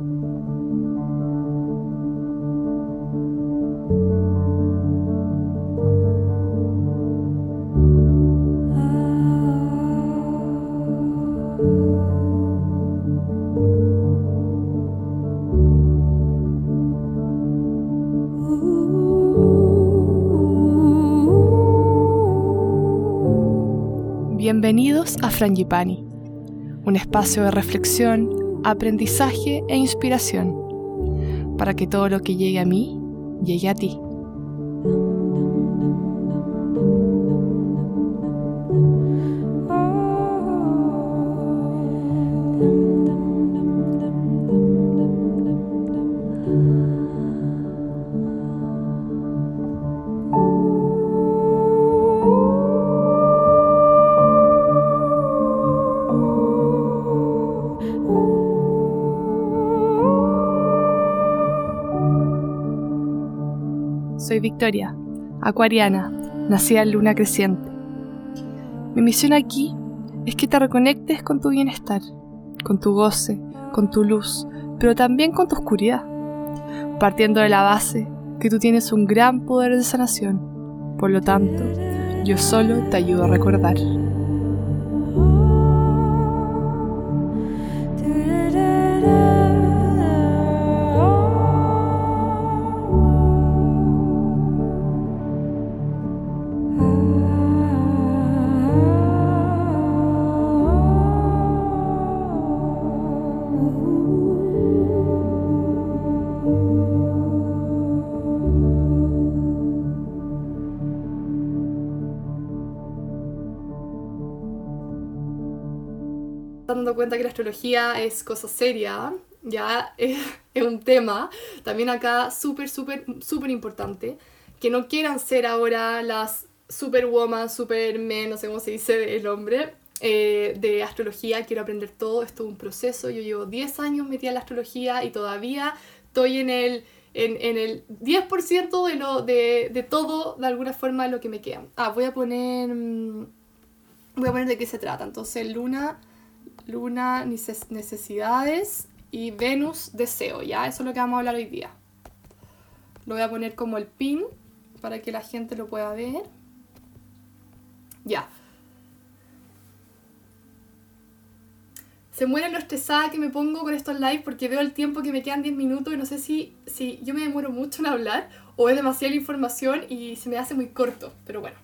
Bienvenidos a Frangipani, un espacio de reflexión, aprendizaje e inspiración, para que todo lo que llegue a mí llegue a ti. Acuariana, nacida en luna creciente. Mi misión aquí es que te reconectes con tu bienestar, con tu goce, con tu luz, pero también con tu oscuridad, partiendo de la base que tú tienes un gran poder de sanación. Por lo tanto, yo solo te ayudo a recordar. Dando cuenta que la astrología es cosa seria, ya es, un tema, también acá súper, súper, súper importante, que no quieran ser ahora las superwoman, supermen, no sé cómo se dice el hombre, eh, de astrología, quiero aprender todo, esto es un proceso, yo llevo 10 años metida en la astrología y todavía estoy en el, en, en el 10% de, lo, de, de todo, de alguna forma, lo que me queda. Ah, voy a poner... Mm, voy a poner de qué se trata. Entonces, luna Luna, necesidades y Venus, deseo, ¿ya? Eso es lo que vamos a hablar hoy día. Lo voy a poner como el pin para que la gente lo pueda ver. Ya. Se muere lo estresada que me pongo con estos live porque veo el tiempo que me quedan 10 minutos y no sé si, si yo me demoro mucho en hablar o es demasiada información y se me hace muy corto. Pero bueno,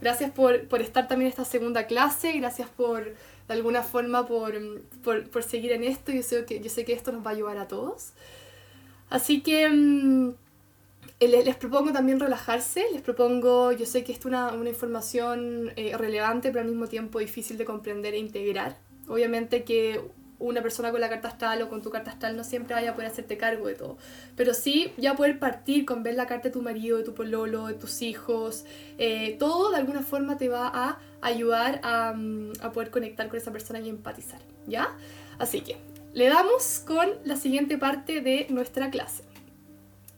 gracias por, por estar también en esta segunda clase, gracias por de alguna forma por, por, por, seguir en esto. Yo sé, que, yo sé que esto nos va a ayudar a todos. Así que mm, les, propongo también relajarse, les propongo, yo sé que esto es una, una información eh, relevante, pero al mismo tiempo difícil de comprender e integrar. Obviamente que una persona con la carta astral o con tu carta astral no siempre vaya a poder hacerte cargo de todo. Pero sí ya poder partir con ver la carta de tu marido, de tu pololo, de tus hijos. Eh, todo de alguna forma te va a ayudar a, mm, a, poder conectar con esa persona y empatizar. ¿Ya? Así que le damos con la siguiente parte de nuestra clase.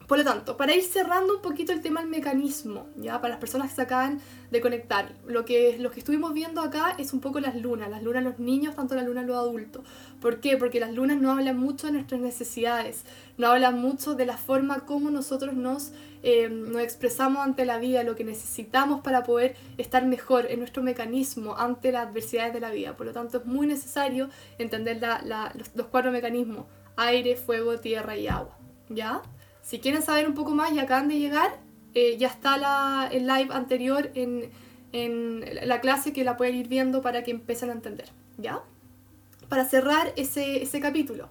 Por lo tanto, para ir cerrando un poquito el tema del mecanismo, ya para las personas que se acaban de conectar, lo que, lo que estuvimos viendo acá es un poco las lunas, las lunas los niños, tanto la luna los adultos. ¿Por qué? Porque las lunas no hablan mucho de nuestras necesidades, no hablan mucho de la forma como nosotros nos, eh, nos expresamos ante la vida, lo que necesitamos para poder estar mejor en nuestro mecanismo ante las adversidades de la vida. Por lo tanto, es muy necesario entender la, los, los cuatro mecanismos, aire, fuego, tierra y agua. ¿Ya? Si quieren saber un poco más y acaban de llegar, eh, ya está el live anterior en, en, la clase que la pueden ir viendo para que empiecen a entender, ¿ya? Para cerrar ese, ese capítulo.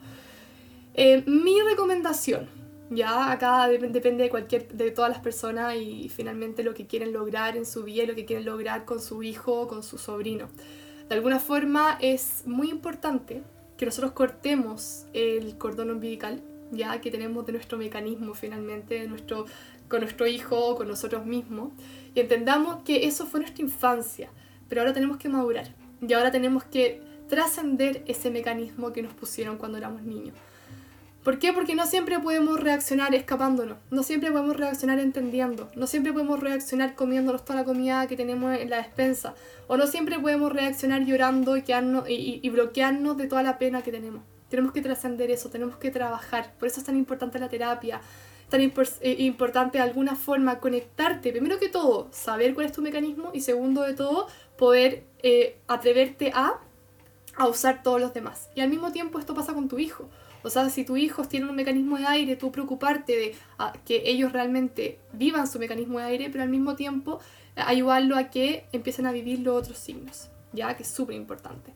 Eh, mi recomendación, ya acá depende de, cualquier, de todas las personas y finalmente lo que quieren lograr en su vida lo que quieren lograr con su hijo o con su sobrino. De alguna forma es muy importante que nosotros cortemos el cordón umbilical ya que tenemos de nuestro mecanismo finalmente, de nuestro, con nuestro hijo, con nosotros mismos, y entendamos que eso fue nuestra infancia, pero ahora tenemos que madurar, y ahora tenemos que trascender ese mecanismo que nos pusieron cuando éramos niños. ¿Por qué? Porque no siempre podemos reaccionar escapándonos, no siempre podemos reaccionar entendiendo, no siempre podemos reaccionar comiéndonos toda la comida que tenemos en la despensa, o no siempre podemos reaccionar llorando y, y bloquearnos de toda la pena que tenemos. Tenemos que trascender eso, tenemos que trabajar. Por eso es tan importante la terapia, tan eh, importante de alguna forma conectarte, primero que todo, saber cuál es tu mecanismo y segundo de todo, poder eh, atreverte a, a usar todos los demás. Y al mismo tiempo esto pasa con tu hijo. O sea, si tu hijo tiene un mecanismo de aire, tú preocuparte de que ellos realmente vivan su mecanismo de aire, pero al mismo tiempo eh, ayudarlo a que empiecen a vivir los otros signos, ya que es súper importante.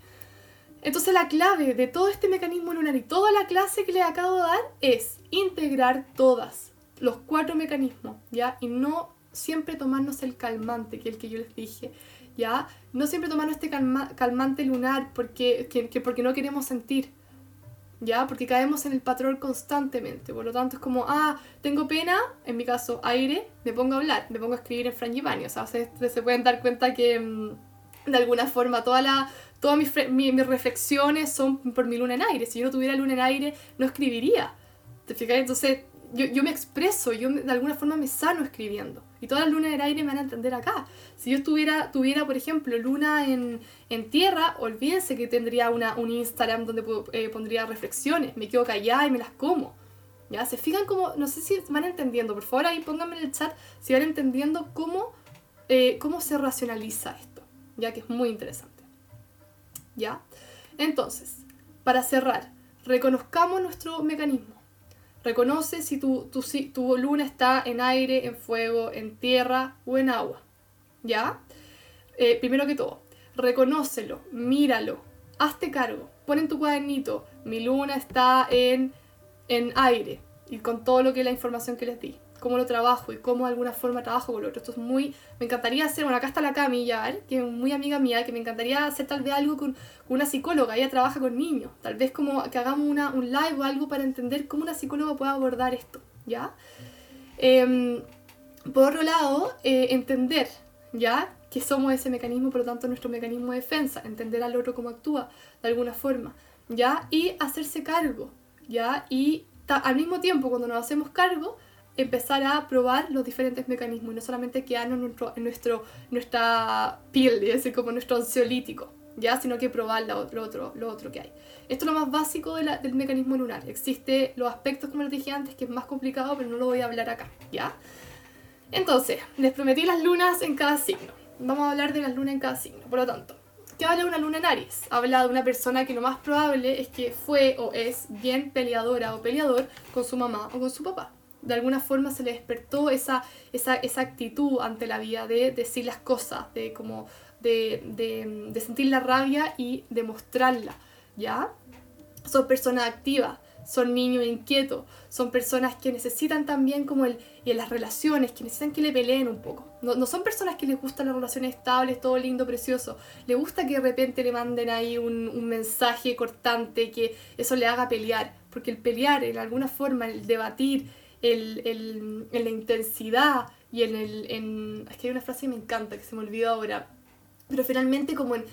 Entonces la clave de todo este mecanismo lunar y toda la clase que les acabo de dar es integrar todas, los cuatro mecanismos, ¿ya? Y no siempre tomarnos el calmante, que es el que yo les dije, ¿ya? No siempre tomarnos este calmante lunar porque, que, porque no queremos sentir, ¿ya? Porque caemos en el patrón constantemente, por lo tanto es como, ah, tengo pena, en mi caso aire, me pongo a hablar, me pongo a escribir en frangipani, o sea, se, se pueden dar cuenta que mm, de alguna forma toda la, todas mis, mis, reflexiones son por mi luna en aire, si yo no tuviera luna en aire no escribiría. Entonces yo, yo, me expreso, yo de alguna forma me sano escribiendo. Y todas las lunas en aire me van a entender acá. Si yo tuviera, tuviera por ejemplo, luna en, en tierra, olvídense que tendría una, un Instagram donde eh, pondría reflexiones. Me quedo callada y me las como. ¿Ya? ¿Se fijan cómo, no sé si van entendiendo, por favor ahí pónganme en el chat si van entendiendo cómo, eh, cómo se racionaliza esto, ya que es muy interesante. ¿Ya? Entonces, para cerrar, reconozcamos nuestro mecanismo. Reconoce si tu, tu, tu luna está en aire, en fuego, en tierra o en agua. ¿Ya? Eh, primero que todo, reconócelo, míralo, hazte cargo, pon en tu cuadernito, mi luna está en, en aire y con todo lo que es la información que les di cómo lo trabajo y cómo de alguna forma trabajo con lo otro. Esto es muy... Me encantaría hacer, bueno, acá está la Cami ya, que es muy amiga mía, que me encantaría hacer tal vez algo con, una psicóloga, ella trabaja con niños, tal vez como que hagamos una, un live o algo para entender cómo una psicóloga puede abordar esto, ¿ya? Em, por otro lado, eh, entender, ¿ya? Que somos ese mecanismo, por lo tanto nuestro mecanismo de defensa, entender al otro cómo actúa de alguna forma, ¿ya? Y hacerse cargo, ¿ya? Y al mismo tiempo, cuando nos hacemos cargo, empezar a probar los diferentes mecanismos y no solamente quedarnos en, nuestro, en nuestro, nuestra piel, decir, como nuestro ansiolítico, ¿ya? sino que probar lo, otro, lo otro que hay. Esto es lo más básico del mecanismo lunar. Existe los aspectos, como les dije antes, que es más complicado, pero no lo voy a hablar acá. ¿ya? Entonces, les prometí las lunas en cada signo. Vamos a hablar de las lunas en cada signo. Por lo tanto, ¿qué habla de una luna en Aries? Habla de una persona que lo más probable es que fue o es bien peleadora o peleador con su mamá o con su papá de alguna forma se le despertó esa, esa, esa actitud ante la vida de decir las cosas, de como de, de, sentir la rabia y demostrarla, ¿ya? Son personas activas, son niños inquietos, son personas que necesitan también como el, y en las relaciones, que necesitan que le peleen un poco. No, no, son personas que les gustan las relaciones estables, todo lindo, precioso. Le gusta que de repente le manden ahí un, un mensaje cortante, que eso le haga pelear. Porque el pelear, en alguna forma, el debatir, el, el, en la intensidad y en el... En, es que hay una frase que me encanta, que se me olvidó ahora, pero finalmente como en,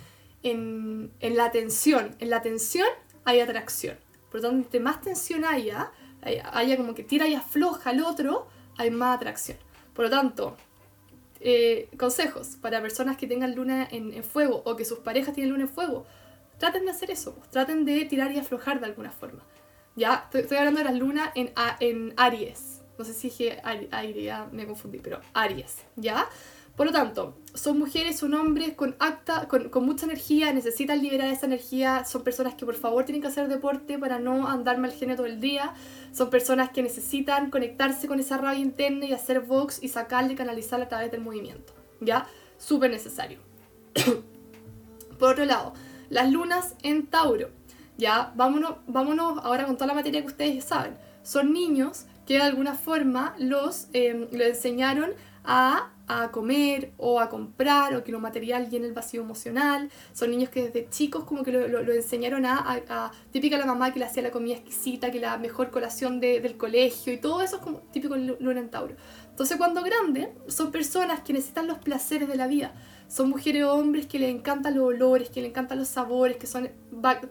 en, en la tensión, en la tensión hay atracción. Por lo tanto, más tensión haya, haya como que tira y afloja al otro, hay más atracción. Por lo tanto, eh, consejos para personas que tengan luna en, en, fuego o que sus parejas tienen luna en fuego, traten de hacer eso, traten de tirar y aflojar de alguna forma. Ya, estoy, hablando de las lunas en, en Aries. No sé si dije ya me confundí, pero Aries, ¿ya? Por lo tanto, son mujeres, son hombres con acta, con, con, mucha energía, necesitan liberar esa energía, son personas que por favor tienen que hacer deporte para no andar mal genio todo el día, son personas que necesitan conectarse con esa rabia interna y hacer box y sacarle, canalizarla a través del movimiento, ¿ya? Súper necesario. por otro lado, las lunas en Tauro. Ya, vámonos, vámonos ahora con toda la materia que ustedes saben. Son niños que de alguna forma los, eh, enseñaron a, a, comer o a comprar o que lo material llena el vacío emocional. Son niños que desde chicos como que lo, lo, enseñaron a, a, Típica la mamá que le hacía la comida exquisita, que la mejor colación de, del colegio y todo eso es como típico Luna en Tauro. Entonces cuando grande son personas que necesitan los placeres de la vida son mujeres o hombres que les encantan los olores, que les encantan los sabores, que son,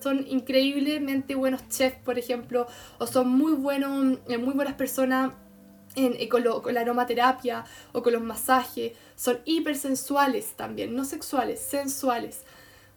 son increíblemente buenos chefs, por ejemplo, o son muy, buenos, eh, muy buenas personas en, eh, con, con, la aromaterapia o con los masajes. Son hipersensuales también, no sexuales, sensuales.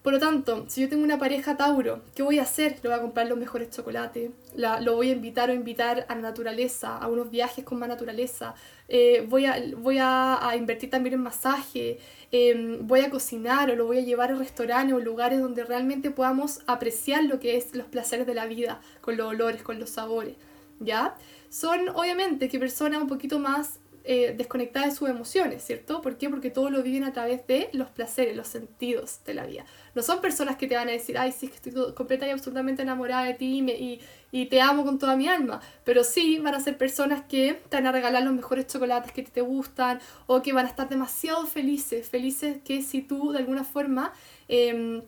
Por lo tanto, si yo tengo una pareja Tauro, ¿qué voy a hacer? Le voy a comprar los mejores chocolates, la, lo voy a invitar o invitar a la naturaleza, a unos viajes con más naturaleza, eh, voy, a, voy a, invertir también en masaje, eh, voy a cocinar o lo voy a llevar a restaurantes o lugares donde realmente podamos apreciar lo que es los placeres de la vida, con los olores, con los sabores, ¿ya? Son obviamente que personas un poquito más eh, desconectadas de sus emociones, ¿cierto? ¿Por qué? Porque todo lo viven a través de los placeres, los sentidos de la vida. No son personas que te van a decir, ay, sí, es que estoy completa y absolutamente enamorada de ti y, y, te amo con toda mi alma. Pero sí van a ser personas que te van a regalar los mejores chocolates que te gustan o que van a estar demasiado felices, felices que si tú de alguna forma... Eh,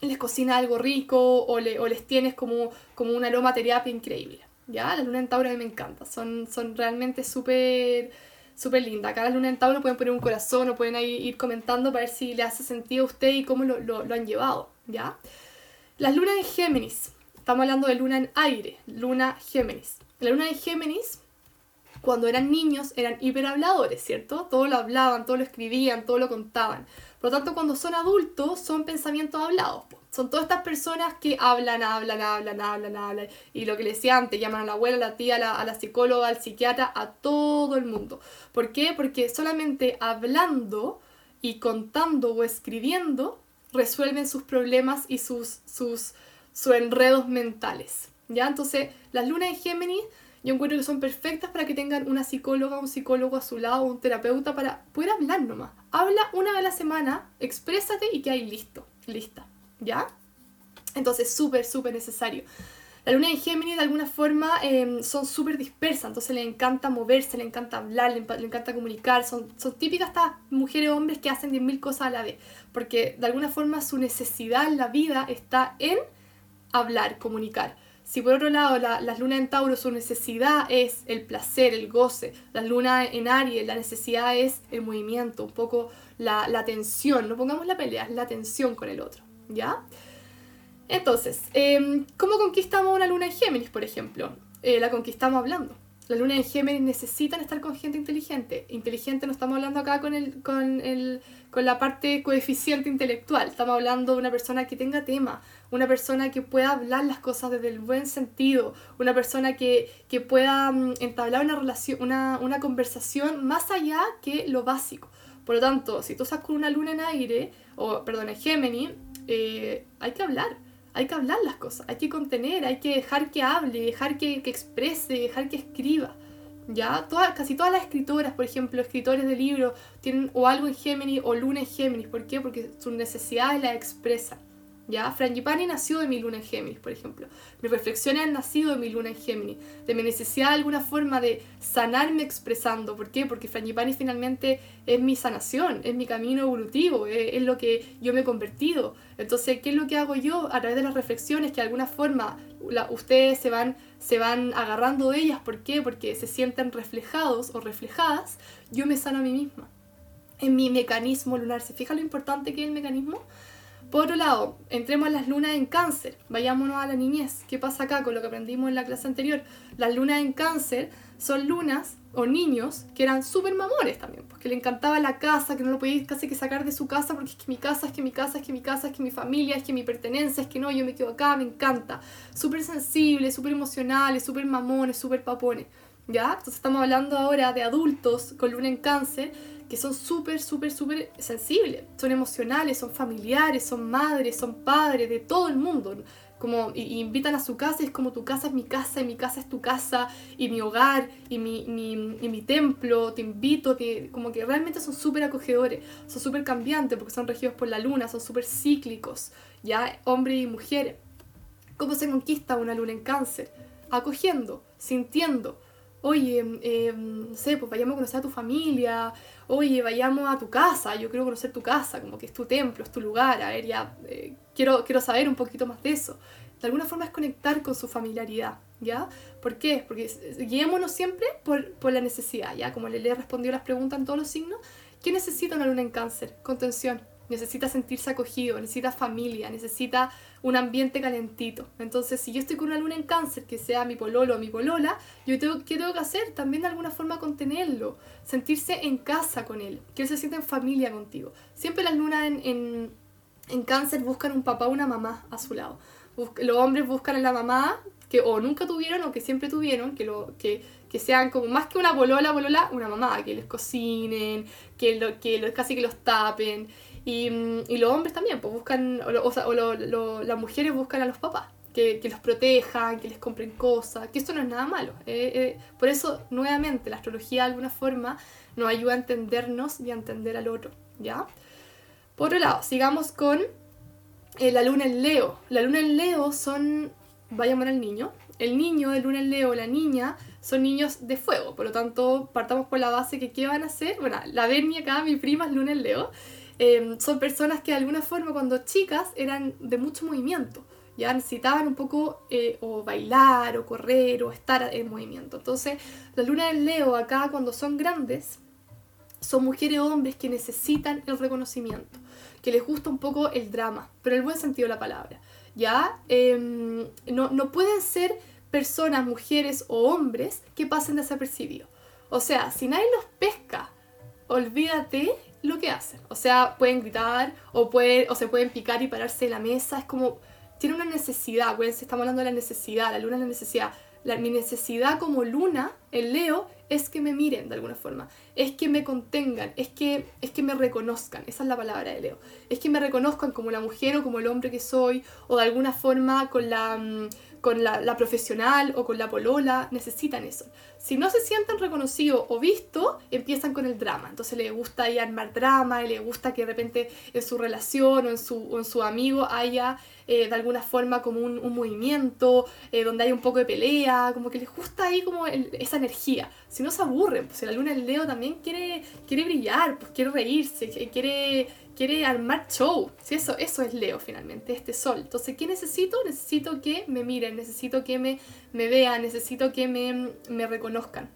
les cocina algo rico o, le, o les tienes como, como una aromaterapia increíble. ¿Ya? La luna en Tauro me encanta. Son, son realmente súper súper linda. Acá la luna en Tauro pueden poner un corazón o pueden ahí ir comentando para ver si le hace sentido a usted y cómo lo, lo, lo han llevado, ¿ya? Las lunas en Géminis. Estamos hablando de luna en aire, luna Géminis. La luna en Géminis, cuando eran niños, eran hiperhabladores, ¿cierto? Todo lo hablaban, todo lo escribían, todo lo contaban. Por lo tanto, cuando son adultos, son pensamientos hablados. Son todas estas personas que hablan, hablan, hablan, hablan, hablan. Y lo que les decía antes, llaman a la abuela, a la tía, a la, psicóloga, al psiquiatra, a todo el mundo. ¿Por qué? Porque solamente hablando y contando o escribiendo resuelven sus problemas y sus, sus, sus enredos mentales. ¿Ya? Entonces, las lunas en Géminis yo encuentro que son perfectas para que tengan una psicóloga, un psicólogo a su lado, un terapeuta para poder hablar nomás. Habla una vez a la semana, exprésate y que hay listo, lista, ¿ya? Entonces, súper, súper necesario. La luna en Géminis de alguna forma eh, son súper dispersas, entonces le encanta moverse, le encanta hablar, le, le encanta comunicar, son, son típicas estas mujeres o hombres que hacen 10.000 cosas a la vez, porque de alguna forma su necesidad en la vida está en hablar, comunicar. Si por otro lado la, las lunas en Tauro su necesidad es el placer, el goce, las lunas en Aries la necesidad es el movimiento, un poco la, la tensión, no pongamos la pelea, la tensión con el otro, ¿ya? Entonces, eh, ¿cómo conquistamos una luna en Géminis, por ejemplo? Eh, la conquistamos hablando. Las lunas en Géminis necesitan estar con gente inteligente. Inteligente no estamos hablando acá con, el, con, el, con la parte coeficiente intelectual. Estamos hablando de una persona que tenga tema, una persona que pueda hablar las cosas desde el buen sentido, una persona que, que pueda um, entablar una, relación, una, una conversación más allá que lo básico. Por lo tanto, si tú estás con una luna en aire, o perdón, en Géminis, eh, hay que hablar hay que hablar las cosas, hay que contener, hay que dejar que hable, dejar que, que exprese, dejar que escriba. ¿Ya? Todas, casi todas las escritoras, por ejemplo, escritores de libros, tienen o algo en Géminis o luna en Géminis. ¿Por qué? Porque sus necesidades las expresan. ¿Ya? Frangipani nació de mi luna en Géminis, por ejemplo. Mis reflexiones han nacido de mi luna en Géminis, de mi necesidad de alguna forma de sanarme expresando. ¿Por qué? Porque Frangipani finalmente es mi sanación, es mi camino evolutivo, es, lo que yo me he convertido. Entonces, ¿qué es lo que hago yo a través de las reflexiones que de alguna forma ustedes se van, se van agarrando de ellas? ¿Por qué? Porque se sienten reflejados o reflejadas. Yo me sano a mí misma. En mi mecanismo lunar. ¿Se fija lo importante que es el mecanismo? Por otro lado, entremos a las lunas en cáncer, vayámonos a la niñez. ¿Qué pasa acá con lo que aprendimos en la clase anterior? Las lunas en cáncer son lunas o niños que eran súper mamones también, porque le encantaba la casa, que no lo podías casi que sacar de su casa, porque es que mi casa, es que mi casa, es que mi casa, es que mi familia, es que mi pertenencia, es que no, yo me quedo acá, me encanta. Súper sensibles, súper emocionales, súper mamones, súper papones. ¿Ya? Entonces estamos hablando ahora de adultos con luna en cáncer que son súper, súper, súper sensibles, son emocionales, son familiares, son madres, son padres de todo el mundo. Como, y, invitan a su casa, y es como tu casa es mi casa, y mi casa es tu casa, y mi hogar, y mi, mi, y mi templo, te invito, te, como que realmente son súper acogedores, son súper cambiantes porque son regidos por la luna, son súper cíclicos, ya hombres y mujeres. ¿Cómo se conquista una luna en cáncer? Acogiendo, sintiendo, oye, eh, no sé, pues vayamos a conocer a tu familia, oye, vayamos a tu casa, yo quiero conocer tu casa, como que es tu templo, es tu lugar, a ver, eh, quiero, quiero saber un poquito más de eso. De alguna forma es conectar con su familiaridad, ¿ya? ¿Por qué? Porque guiémonos siempre por, por la necesidad, ¿ya? Como le, le respondió las preguntas en todos los signos, ¿qué necesita una luna en cáncer? Contención, necesita sentirse acogido, necesita familia, necesita un ambiente calentito. Entonces, si yo estoy con una luna en cáncer, que sea mi pololo o mi polola, yo tengo, ¿qué tengo que hacer? También de alguna forma contenerlo, sentirse en casa con él, que él se sienta en familia contigo. Siempre las lunas en, en, En cáncer buscan un papá o una mamá a su lado. los hombres buscan a la mamá que o nunca tuvieron o que siempre tuvieron, que, lo, que, que sean como más que una bolola, bolola, una mamá, que les cocinen, que, lo, que casi que los tapen. Y, y los hombres también, pues buscan, o, o las mujeres buscan a los papás. Que, los protejan, que les compren cosas, que esto no es nada malo. Eh, eh, por eso, nuevamente, la astrología de alguna forma nos ayuda a entendernos y a entender al otro, ¿ya? Por otro lado, sigamos con eh, la luna en Leo. La luna en Leo son, vaya a llamar al niño, el niño de luna en Leo, la niña, son niños de fuego, por lo tanto, partamos por la base que qué van a hacer. Bueno, la Bernie acá, mi prima es luna en Leo, em, son personas que de alguna forma cuando chicas eran de mucho movimiento, ya necesitaban un poco eh, o bailar o correr o estar en movimiento. Entonces, la luna en Leo acá cuando son grandes, son mujeres o hombres que necesitan el reconocimiento, que les gusta un poco el drama, pero en el buen sentido de la palabra. ¿Ya? Em, no, no pueden ser personas, mujeres o hombres que pasen desapercibidos. O sea, si nadie los pesca, olvídate lo que hacen. O sea, pueden gritar o, pueden, o se pueden picar y pararse de la mesa. Es como, tiene una necesidad, acuérdense, estamos hablando de la necesidad, la luna es la necesidad. La, mi necesidad como luna, el Leo, es que me miren de alguna forma, es que me contengan, es que, es que me reconozcan, esa es la palabra de Leo, es que me reconozcan como la mujer o como el hombre que soy, o de alguna forma con la, mm, con la, profesional o con la polola, necesitan eso. Si no se sienten reconocidos o vistos, empiezan con el drama. Entonces les gusta ahí armar drama, y les gusta que de repente en su relación o en su, en su amigo haya eh, de alguna forma como un, movimiento, eh, donde hay un poco de pelea, como que les gusta ahí como esa energía. Si no se aburren, pues la luna del Leo también quiere, quiere brillar, pues quiere reírse, quiere quiere armar show. Si eso, eso es Leo finalmente, este sol. Entonces, ¿qué necesito? Necesito que me miren, necesito que me, me vean, necesito que me, me reconozcan.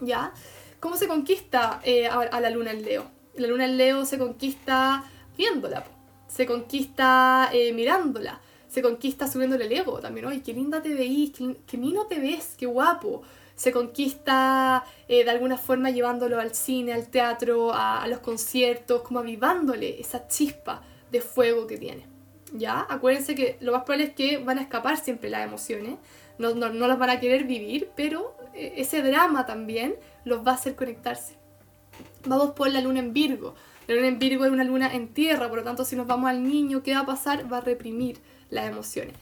¿Ya? ¿Cómo se conquista eh, a, la luna en Leo? La luna en Leo se conquista viéndola, se conquista eh, mirándola, se conquista subiéndole el ego también. ¡Ay, qué linda te veís! ¡Qué, qué mino te ves! ¡Qué guapo! Se conquista eh, de alguna forma llevándolo al cine, al teatro, a, los conciertos, como avivándole esa chispa de fuego que tiene. ¿Ya? Acuérdense que lo más probable es que van a escapar siempre las emociones, no, no, no las van a querer vivir, pero eh, ese drama también los va a hacer conectarse. Vamos por la luna en Virgo. La luna en Virgo es una luna en tierra, por lo tanto si nos vamos al niño, ¿qué va a pasar? Va a reprimir las emociones.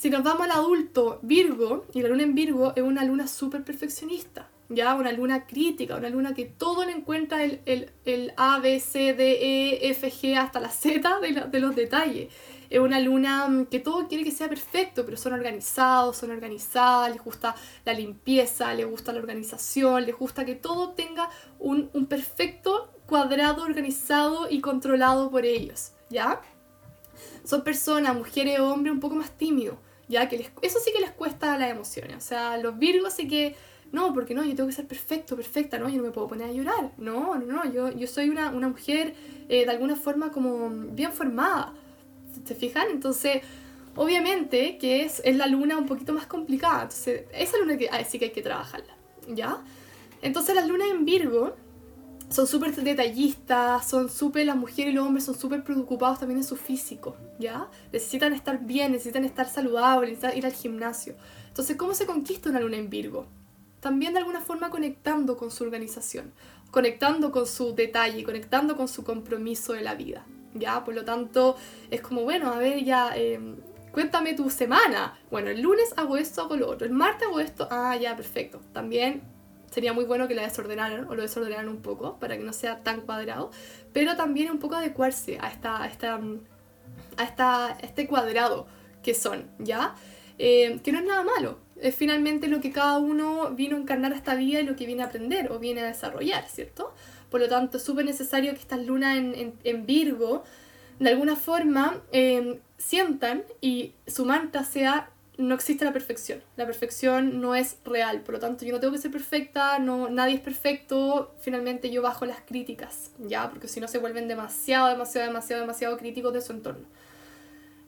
Si nos vamos al adulto, Virgo, y la luna en Virgo es una luna súper perfeccionista, ya una luna crítica, una luna que todo le encuentra el, el, el, A, B, C, D, E, F, G hasta la Z de, de los detalles. Es una luna mm, que todo quiere que sea perfecto, pero son organizados, son organizadas, les gusta la limpieza, les gusta la organización, les gusta que todo tenga un, un perfecto cuadrado organizado y controlado por ellos, ¿ya? Son personas, mujeres hombres un poco más tímidos ya que eso sí que les cuesta las emociones. O sea, los virgos sí que, no, porque no, yo tengo que ser perfecto, perfecta, no, yo no me puedo poner a llorar. No, no, no, yo, yo soy una, una mujer eh, de alguna forma como bien formada. ¿Se fijan? Entonces, obviamente que es, es la luna un poquito más complicada. Entonces, esa luna que, sí que hay que trabajarla, ¿ya? Entonces, las lunas en Virgo son súper detallistas, son súper, las mujeres y los hombres son súper preocupados también en su físico, ¿ya? Necesitan estar bien, necesitan estar saludables, necesitan ir al gimnasio. Entonces, ¿cómo se conquista una luna en Virgo? También de alguna forma conectando con su organización, conectando con su detalle, conectando con su compromiso de la vida, ¿ya? Por lo tanto, es como, bueno, a ver, ya... Em, cuéntame tu semana. Bueno, el lunes hago esto, hago lo otro. El martes hago esto. Ah, ya, perfecto. También sería muy bueno que la desordenaran o lo desordenaran un poco para que no sea tan cuadrado, pero también un poco adecuarse a, esta, a, esta, a, esta, este cuadrado que son, ¿ya? Eh, que no es nada malo, es finalmente lo que cada uno vino a encarnar a esta vida y lo que viene a aprender o viene a desarrollar, ¿cierto? Por lo tanto, es súper necesario que estas lunas en, en, Virgo, de alguna forma, eh, sientan y su mantra sea no existe la perfección. La perfección no es real, por lo tanto yo no tengo que ser perfecta, no, nadie es perfecto, finalmente yo bajo las críticas, ¿ya? Porque si no se vuelven demasiado, demasiado, demasiado, demasiado críticos de su entorno.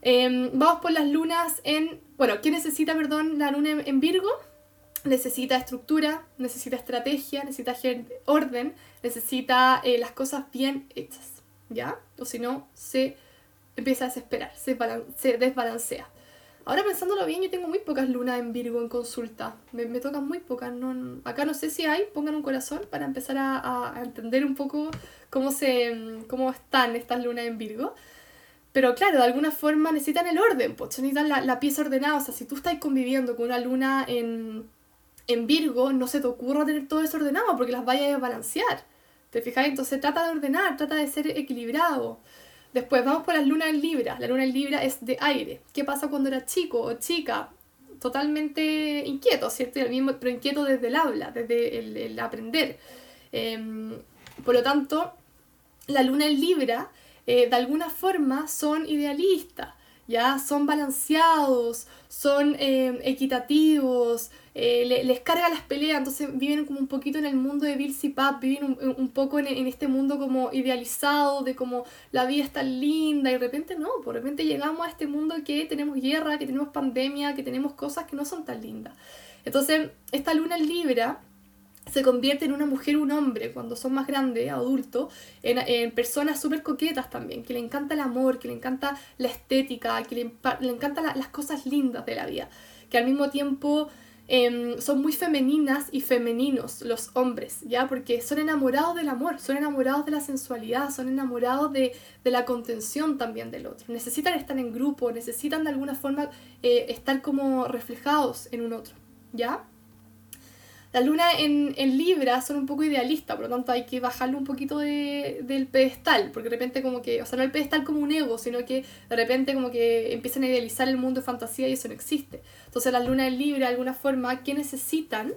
Em, vamos por las lunas en... Bueno, ¿qué necesita, perdón, la luna en, Virgo? Necesita estructura, necesita estrategia, necesita orden, necesita eh, las cosas bien hechas, ¿ya? O si no, se empieza a desesperar, se, se desbalancea. Ahora pensándolo bien, yo tengo muy pocas lunas en Virgo en consulta. Me, me tocan muy pocas. No, acá no sé si hay, pongan un corazón para empezar a, a, entender un poco cómo, se, cómo están estas lunas en Virgo. Pero claro, de alguna forma necesitan el orden, pues necesitan la, la, pieza ordenada. O sea, si tú estás conviviendo con una luna en, en Virgo, no se te ocurra tener todo eso ordenado porque las vayas a balancear. ¿Te fijas? Entonces trata de ordenar, trata de ser equilibrado. Después vamos por las lunas en Libra. La luna en Libra es de aire. ¿Qué pasa cuando era chico o chica? Totalmente inquieto, ¿cierto? el mismo, pero inquieto desde el habla, desde el, aprender. Em, por lo tanto, la luna en Libra, eh, de alguna forma, son idealistas. ¿ya? Son balanceados, son em, equitativos, eh, les carga las peleas, entonces viven como un poquito en el mundo de Bill Pap, viven un, poco en, este mundo como idealizado, de como la vida es tan linda, y de repente no, por repente llegamos a este mundo que tenemos guerra, que tenemos pandemia, que tenemos cosas que no son tan lindas. Entonces, esta luna en Libra se convierte en una mujer un hombre cuando son más grandes, adultos, en, personas súper coquetas también, que le encanta el amor, que le encanta la estética, que le, le encantan las cosas lindas de la vida, que al mismo tiempo Em, son muy femeninas y femeninos los hombres, ¿ya? Porque son enamorados del amor, son enamorados de la sensualidad, son enamorados de, la contención también del otro. Necesitan estar en grupo, necesitan de alguna forma eh, estar como reflejados en un otro, ¿ya? La luna en, en, Libra son un poco idealistas, por lo tanto hay que bajarle un poquito de, del pedestal, porque de repente como que, o sea, no el pedestal como un ego, sino que de repente como que empiezan a idealizar el mundo de fantasía y eso no existe. Entonces la luna en Libra, de alguna forma, ¿qué necesitan?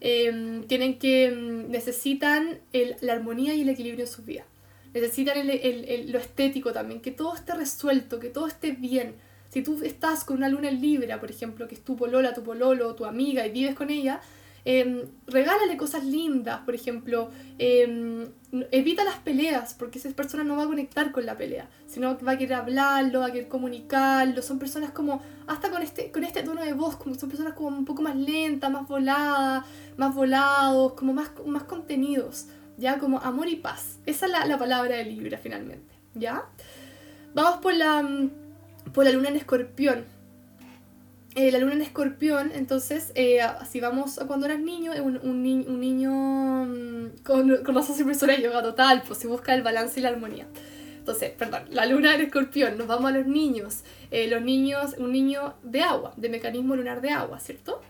Em, tienen que, em, necesitan el, la armonía y el equilibrio en sus vidas. Necesitan el, el, lo estético también, que todo esté resuelto, que todo esté bien. Si tú estás con una luna en Libra, por ejemplo, que es tu polola, tu pololo, tu amiga y vives con ella, eh, regálale cosas lindas, por ejemplo. Em, evita las peleas, porque esa persona no va a conectar con la pelea, sino va a querer hablarlo, va a querer comunicarlo. Son personas como, hasta con este, con este tono de voz, como son personas como un poco más lentas, más voladas, más volados, como más, más contenidos, ¿ya? Como amor y paz. Esa es la, la palabra de Libra finalmente, ¿ya? Vamos por la, por la luna en escorpión. Eh, la luna en escorpión, entonces, eh, si vamos a cuando eras niño, un, un, un niño mm, con, con razón yoga total, pues se busca el balance y la armonía. Entonces, perdón, la luna en escorpión, nos vamos a los niños. Eh, los niños, un niño de agua, de mecanismo lunar de agua, ¿cierto?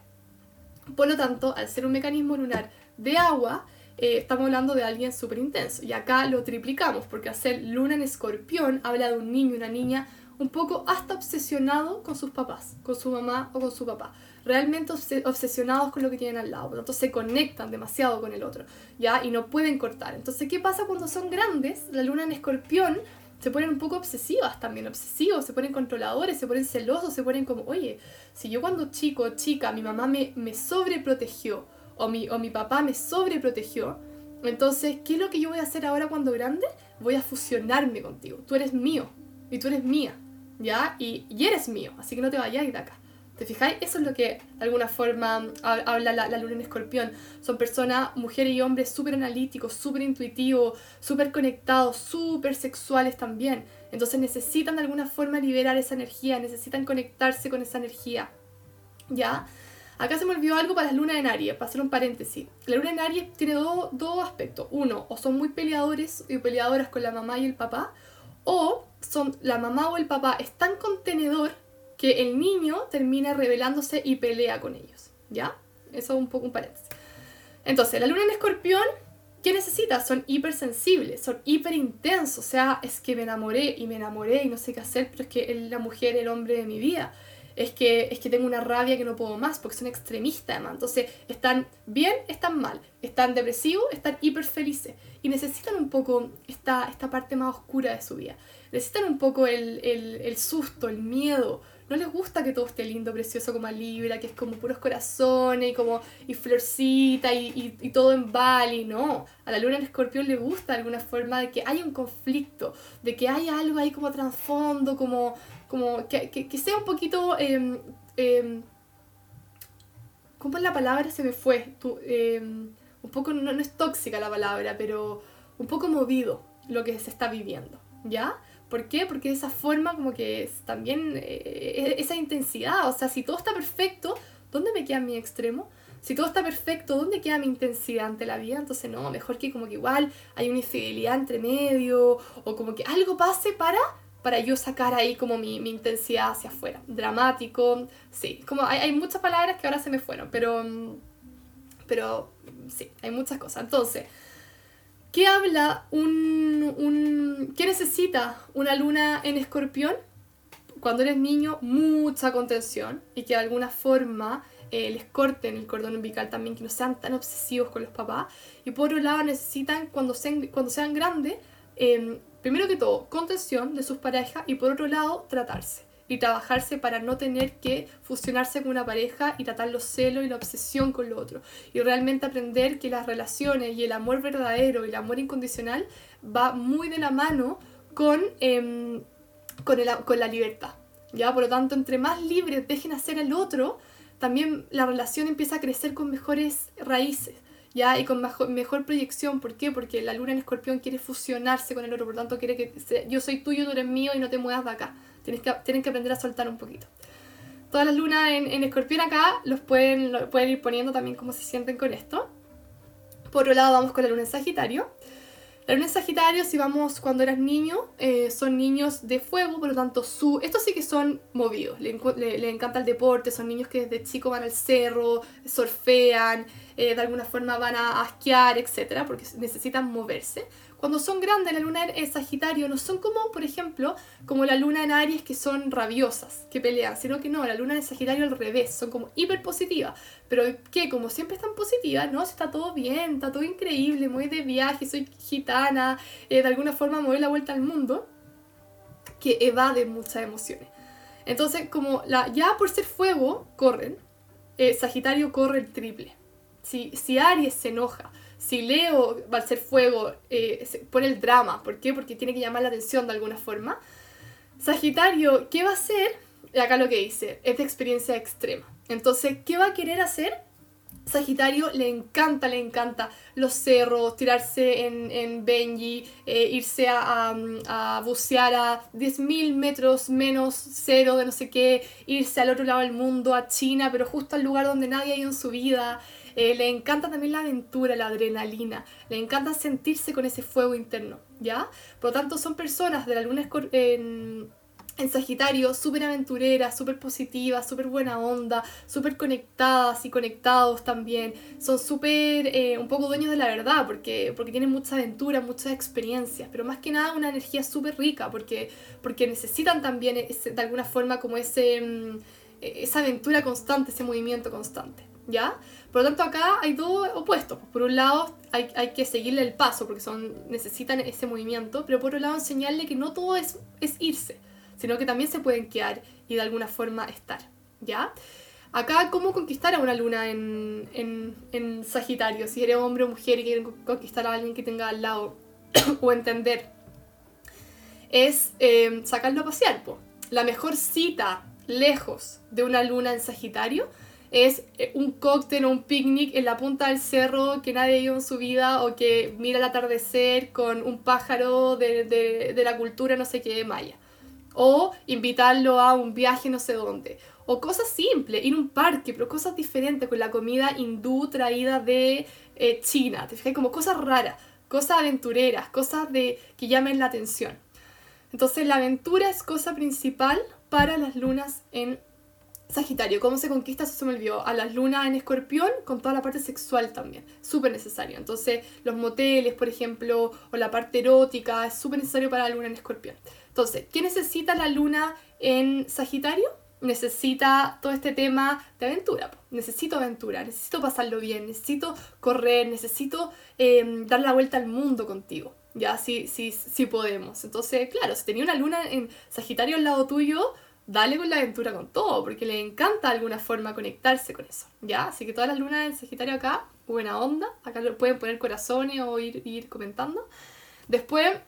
Por lo tanto, al ser un mecanismo lunar de agua, estamos hablando de alguien súper intenso. Y acá lo triplicamos, porque hacer luna en escorpión habla de un niño, una niña un poco hasta obsesionado con sus papás, con su mamá o con su papá. Realmente obsesionados con lo que tienen al lado. Por lo tanto, se conectan demasiado con el otro, ¿ya? Y no pueden cortar. Entonces, ¿qué pasa cuando son grandes? La luna en escorpión se ponen un poco obsesivas también, obsesivos, se ponen controladores, se ponen celosos, se ponen como, oye, si yo cuando chico o chica mi mamá me, me sobreprotegió o mi, o mi papá me sobreprotegió, entonces, ¿qué es lo que yo voy a hacer ahora cuando grande? Voy a fusionarme contigo. Tú eres mío y tú eres mía. ¿Ya? Y, eres mío, así que no te vayáis de acá. ¿Te fijáis? Eso es lo que de alguna forma habla la, luna en escorpión. Son personas, mujeres y hombres, súper analíticos, súper intuitivos, súper conectados, súper sexuales también. Entonces necesitan de alguna forma liberar esa energía, necesitan conectarse con esa energía. ¿Ya? Acá se me olvidó algo para la luna en Aries, para hacer un paréntesis. La luna en Aries tiene dos aspectos. Uno, o son muy peleadores y peleadoras con la mamá y el papá, o son la mamá o el papá es tan contenedor que el niño termina rebelándose y pelea con ellos. ¿Ya? Eso es un poco un paréntesis. Entonces, la luna en escorpión, ¿qué necesita? Son hipersensibles, son hiperintensos. O sea, es que me enamoré y me enamoré y no sé qué hacer, pero es que la mujer, el hombre de mi vida. Es que, es que tengo una rabia que no puedo más porque son extremistas además. Entonces, están bien, están mal. Están depresivos, están hiper felices. Y necesitan un poco esta, esta parte más oscura de su vida necesitan un poco el, el, susto, el miedo. No les gusta que todo esté lindo, precioso como a Libra, que es como puros corazones y como y florcita y, y, todo en Bali, no. A la luna en escorpión le gusta de alguna forma de que haya un conflicto, de que haya algo ahí como trasfondo, como, como que, que, sea un poquito... Eh, ¿Cómo es la palabra? Se me fue. Em, un poco, no, no es tóxica la palabra, pero un poco movido lo que se está viviendo, ¿ya? ¿Por qué? Porque esa forma como que es también eh, esa intensidad, o sea, si todo está perfecto, ¿dónde me queda mi extremo? Si todo está perfecto, ¿dónde queda mi intensidad ante la vida? Entonces, no, mejor que como que igual hay una infidelidad entre medio o como que algo pase para para yo sacar ahí como mi, mi intensidad hacia afuera. Dramático, sí, como hay, hay, muchas palabras que ahora se me fueron, pero, pero sí, hay muchas cosas. Entonces, ¿qué habla un, un... ¿Qué necesita una luna en escorpión? Cuando eres niño, mucha contención y que de alguna forma eh, les corten el cordón umbilical también, que no sean tan obsesivos con los papás. Y por otro lado, necesitan cuando sean, cuando sean grandes, eh, primero que todo, contención de sus parejas y por otro lado, tratarse y trabajarse para no tener que fusionarse con una pareja y tratar los celos y la obsesión con lo otro. Y realmente aprender que las relaciones y el amor verdadero y el amor incondicional va muy de la mano con, em, con, el, con la libertad. ¿ya? Por lo tanto, entre más libres dejen hacer el otro, también la relación empieza a crecer con mejores raíces. ¿Ya? Y con mejor, mejor proyección. ¿Por qué? Porque la luna en escorpión quiere fusionarse con el otro, por lo tanto quiere que yo soy tuyo, tú eres mío y no te muevas de acá. Tienes que, tienen que aprender a soltar un poquito. Todas las lunas en, en escorpión acá los pueden, pueden ir poniendo también cómo se sienten con esto. Por otro lado vamos con la luna en Sagitario. La luna en Sagitario, si vamos cuando eras niño, eh, son niños de fuego, por lo tanto, su, estos sí que son movidos, le, le, encanta el deporte, son niños que desde chico van al cerro, surfean, eh, de alguna forma van a, esquiar, etcétera, porque necesitan moverse. Cuando son grandes, la luna en Sagitario no son como, por ejemplo, como la luna en Aries que son rabiosas, que pelean, sino que no, la luna en Sagitario al revés, son como hiper positivas. Pero que como siempre están positivas, no, está todo bien, está todo increíble, muy de viaje, soy gitana, eh, de alguna forma me la vuelta al mundo, que evade muchas emociones. Entonces, como la, ya por ser fuego, corren, eh, Sagitario corre el triple. Si, si Aries se enoja, si Leo va a ser fuego, eh, pone el drama. ¿Por qué? Porque tiene que llamar la atención de alguna forma. Sagitario, ¿qué va a hacer? Acá lo que dice, es de experiencia extrema. Entonces, ¿qué va a querer hacer? Sagitario le encanta, le encanta los cerros, tirarse en, en Benji, eh, irse a, a, a, bucear a 10.000 metros menos cero de no sé qué, irse al otro lado del mundo, a China, pero justo al lugar donde nadie ha ido en su vida. Eh, le encanta también la aventura, la adrenalina, le encanta sentirse con ese fuego interno, ¿ya? Por lo tanto, son personas de la luna en, en Sagitario súper aventureras, súper positivas, súper buena onda, súper conectadas y conectados también. Son súper eh, un poco dueños de la verdad porque, porque tienen mucha aventura, muchas experiencias, pero más que nada una energía súper rica porque, porque necesitan también de alguna forma como ese, mm, esa aventura constante, ese movimiento constante. ¿ya? Por lo tanto, acá hay dos opuestos. Por un lado, hay, que seguirle el paso porque son, necesitan ese movimiento, pero por otro lado, enseñarle que no todo es, es irse, sino que también se pueden quedar y de alguna forma estar, ¿ya? Acá, ¿cómo conquistar a una luna en, en, Sagitario? Si eres hombre o mujer y quieres conquistar a alguien que tenga al lado o entender, es eh, sacarlo a pasear. La mejor cita lejos de una luna en Sagitario es eh, un cóctel o un picnic en la punta del cerro que nadie ha ido en su vida o que mira el atardecer con un pájaro de, de, la cultura no sé qué maya. O invitarlo a un viaje no sé dónde. O cosas simples, ir a un parque, pero cosas diferentes con la comida hindú traída de eh, China. ¿Te fijas? Como cosas raras, cosas aventureras, cosas de, que llamen la atención. Entonces la aventura es cosa principal para las lunas en Sagitario, ¿cómo se conquista? Eso se me olvidó. A las lunas en escorpión con toda la parte sexual también. Súper necesario. Entonces, los moteles, por ejemplo, o la parte erótica, es súper necesario para la luna en escorpión. Entonces, ¿qué necesita la luna en Sagitario? Necesita todo este tema de aventura. Necesito aventura, necesito pasarlo bien, necesito correr, necesito em, dar la vuelta al mundo contigo. Ya, sí, sí, sí podemos. Entonces, claro, si tenía una luna en Sagitario al lado tuyo, dale con la aventura con todo, porque le encanta de alguna forma conectarse con eso, ¿ya? Así que todas las lunas del Sagitario acá, buena onda, acá pueden poner corazones o ir, ir comentando. Después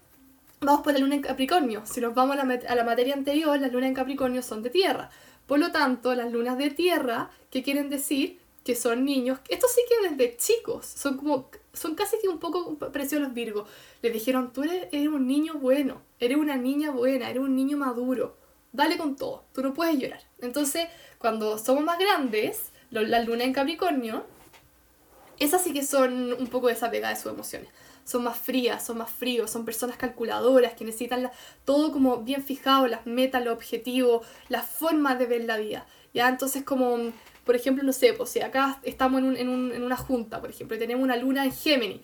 vamos por la luna en Capricornio, si nos vamos a la, materia anterior, las lunas en Capricornio son de tierra, por lo tanto, las lunas de tierra, ¿qué quieren decir? que son niños, esto sí que desde chicos, son como, son casi que un poco parecidos a los Virgos, les dijeron, tú eres un niño bueno, eres una niña buena, eres un niño maduro, dale con todo, tú no puedes llorar. Entonces, cuando somos más grandes, la luna en Capricornio, esas sí que son un poco desapegadas de sus emociones. Son más frías, son más fríos, son personas calculadoras que necesitan todo como bien fijado, las metas, los objetivos, las formas de ver la vida. ¿ya? Entonces como, por ejemplo, no sé, pues si acá estamos en, un, en, un, en una junta, por ejemplo, y tenemos una luna en Géminis.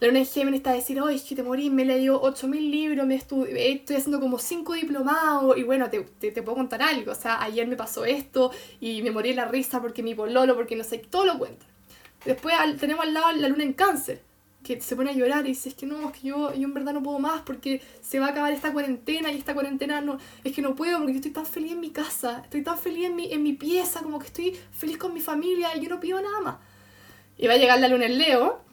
La luna en Géminis está a decir, oye, es que te morí, me he leído 8.000 libros, me estoy, estoy haciendo como 5 diplomados, y bueno, te, te, te, puedo contar algo, o sea, ayer me pasó esto, y me morí la risa porque mi pololo, porque no sé, todo lo cuentan. Después tenemos al lado la luna en cáncer, que se pone a llorar y dice, es que no, es que yo, yo en verdad no puedo más porque se va a acabar esta cuarentena y esta cuarentena no, es que no puedo porque estoy tan feliz en mi casa, estoy tan feliz en mi, en mi pieza, como que estoy feliz con mi familia y yo no pido nada más. Y va a llegar la luna en Leo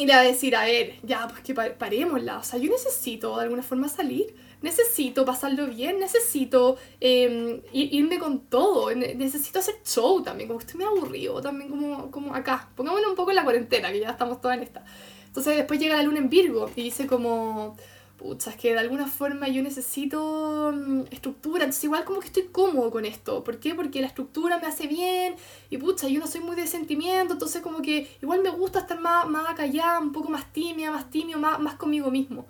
y le va a decir, a ver, ya, pues que parémosla, o sea, yo necesito de alguna forma salir necesito pasarlo bien, necesito em, irme con todo, necesito hacer show también, como estoy muy aburrido, también como, como acá, pongámonos un poco en la cuarentena, que ya estamos todas en esta. Entonces después llega la luna en Virgo y dice como, pucha, es que de alguna forma yo necesito mm, estructura, entonces igual como que estoy cómodo con esto, ¿por qué? Porque la estructura me hace bien y pucha, yo no soy muy de sentimiento, entonces como que igual me gusta estar más, más callada, un poco más tímida, más tímido, más, más conmigo mismo.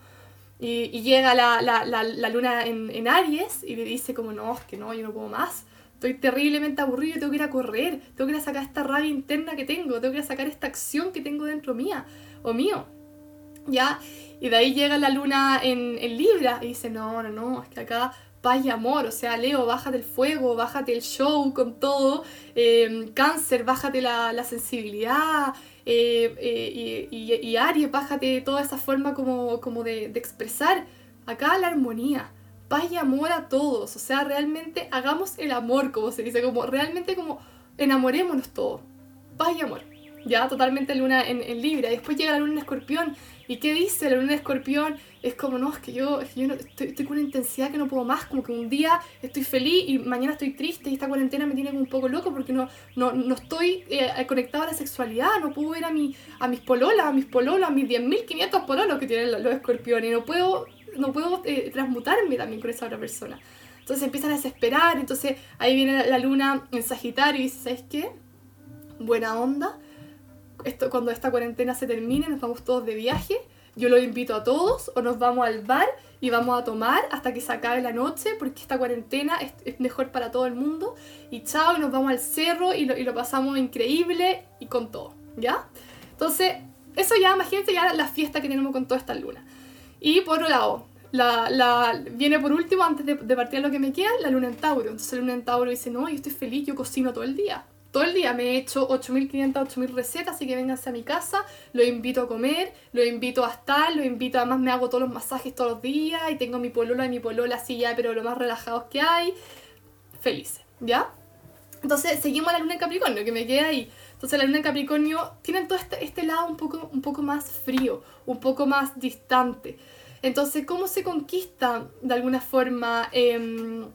Y, llega la, la, la, luna en, en, Aries y le dice como, no, es que no, yo no puedo más. Estoy terriblemente aburrido, tengo que ir a correr, tengo que ir a sacar esta rabia interna que tengo, tengo que ir a sacar esta acción que tengo dentro mía o mío. ¿Ya? Y de ahí llega la luna en, en Libra y dice, no, no, no, es que acá paz y amor, o sea, Leo, bájate el fuego, bájate el show con todo, eh, cáncer, bájate la, la sensibilidad, eh, eh, y, y, Aries, bájate toda esa forma como, como de, de, expresar. Acá la armonía, paz y amor a todos, o sea, realmente hagamos el amor, como se dice, como realmente como enamorémonos todos, paz y amor. Ya totalmente luna en, en Libra, después llega la luna en Escorpión ¿Y qué dice la luna de escorpión? Es como, no, es que yo, es que yo no, estoy, con una intensidad que no puedo más, como que un día estoy feliz y mañana estoy triste y esta cuarentena me tiene como un poco loco porque no, no, no estoy eh, a la sexualidad, no puedo ver a, mi, a mis pololas, a mis pololas, a mis 10.500 pololos que tienen los, escorpiones, y no puedo, no puedo eh, transmutarme también con esa otra persona. Entonces empiezan a desesperar, entonces ahí viene la, luna en Sagitario y dice, ¿sabes qué? Buena onda esto, cuando esta cuarentena se termine, nos vamos todos de viaje. Yo los invito a todos o nos vamos al bar y vamos a tomar hasta que se acabe la noche porque esta cuarentena es, mejor para todo el mundo. Y chao, y nos vamos al cerro y lo, y lo pasamos increíble y con todo, ¿ya? Entonces, eso ya, imagínense ya la fiesta que tenemos con toda esta luna. Y por otro lado, la, la, viene por último, antes de, de partir a lo que me queda, la luna en Tauro. Entonces la luna en Tauro dice, no, yo estoy feliz, yo cocino todo el día todo el día. Me he hecho 8.500, 8.000 recetas, así que vénganse a mi casa, lo invito a comer, lo invito a estar, lo invito, además me hago todos los masajes todos los días y tengo mi polola y mi polola así ya, pero lo más relajados que hay. Felices, ¿ya? Entonces seguimos la luna en Capricornio, que me queda ahí. Entonces la luna en Capricornio tiene todo este, este lado un poco, un poco más frío, un poco más distante. Entonces, ¿cómo se conquista de alguna forma? Eh,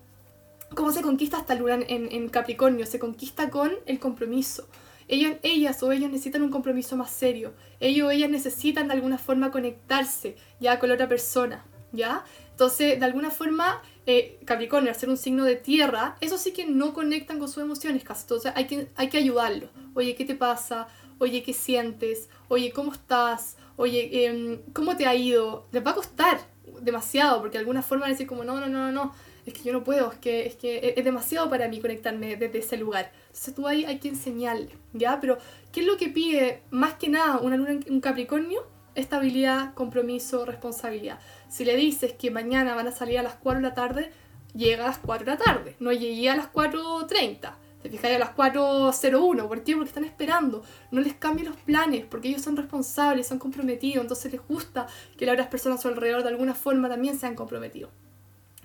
¿Cómo se conquista esta luna en, en Capricornio? Se conquista con el compromiso. Ellos, ellas o ellos necesitan un compromiso más serio. Ellos o ellas necesitan de alguna forma conectarse ya con la otra persona, ¿ya? Entonces, de alguna forma, eh, Capricornio, al ser un signo de tierra, eso sí que no conectan con sus emociones casi. Entonces, hay que, hay que ayudarlo. Oye, ¿qué te pasa? Oye, ¿qué sientes? Oye, ¿cómo estás? Oye, em, ¿cómo te ha ido? Les va a costar demasiado, porque de alguna forma van a decir como, no, no, no, no, es que yo no puedo, es que, es que es demasiado para mí conectarme desde ese lugar. Entonces tú ahí hay que enseñarle, ¿ya? Pero, ¿qué es lo que pide más que nada una luna en un Capricornio? Estabilidad, compromiso, responsabilidad. Si le dices que mañana van a salir a las 4 de la tarde, llega a las 4 de la tarde, no llegué a las 4.30. Te fijáis a las 4.01, ¿por qué? Porque están esperando. No les cambien los planes, porque ellos son responsables, son comprometidos, entonces les gusta que las otras personas a su alrededor de alguna forma también sean comprometidos.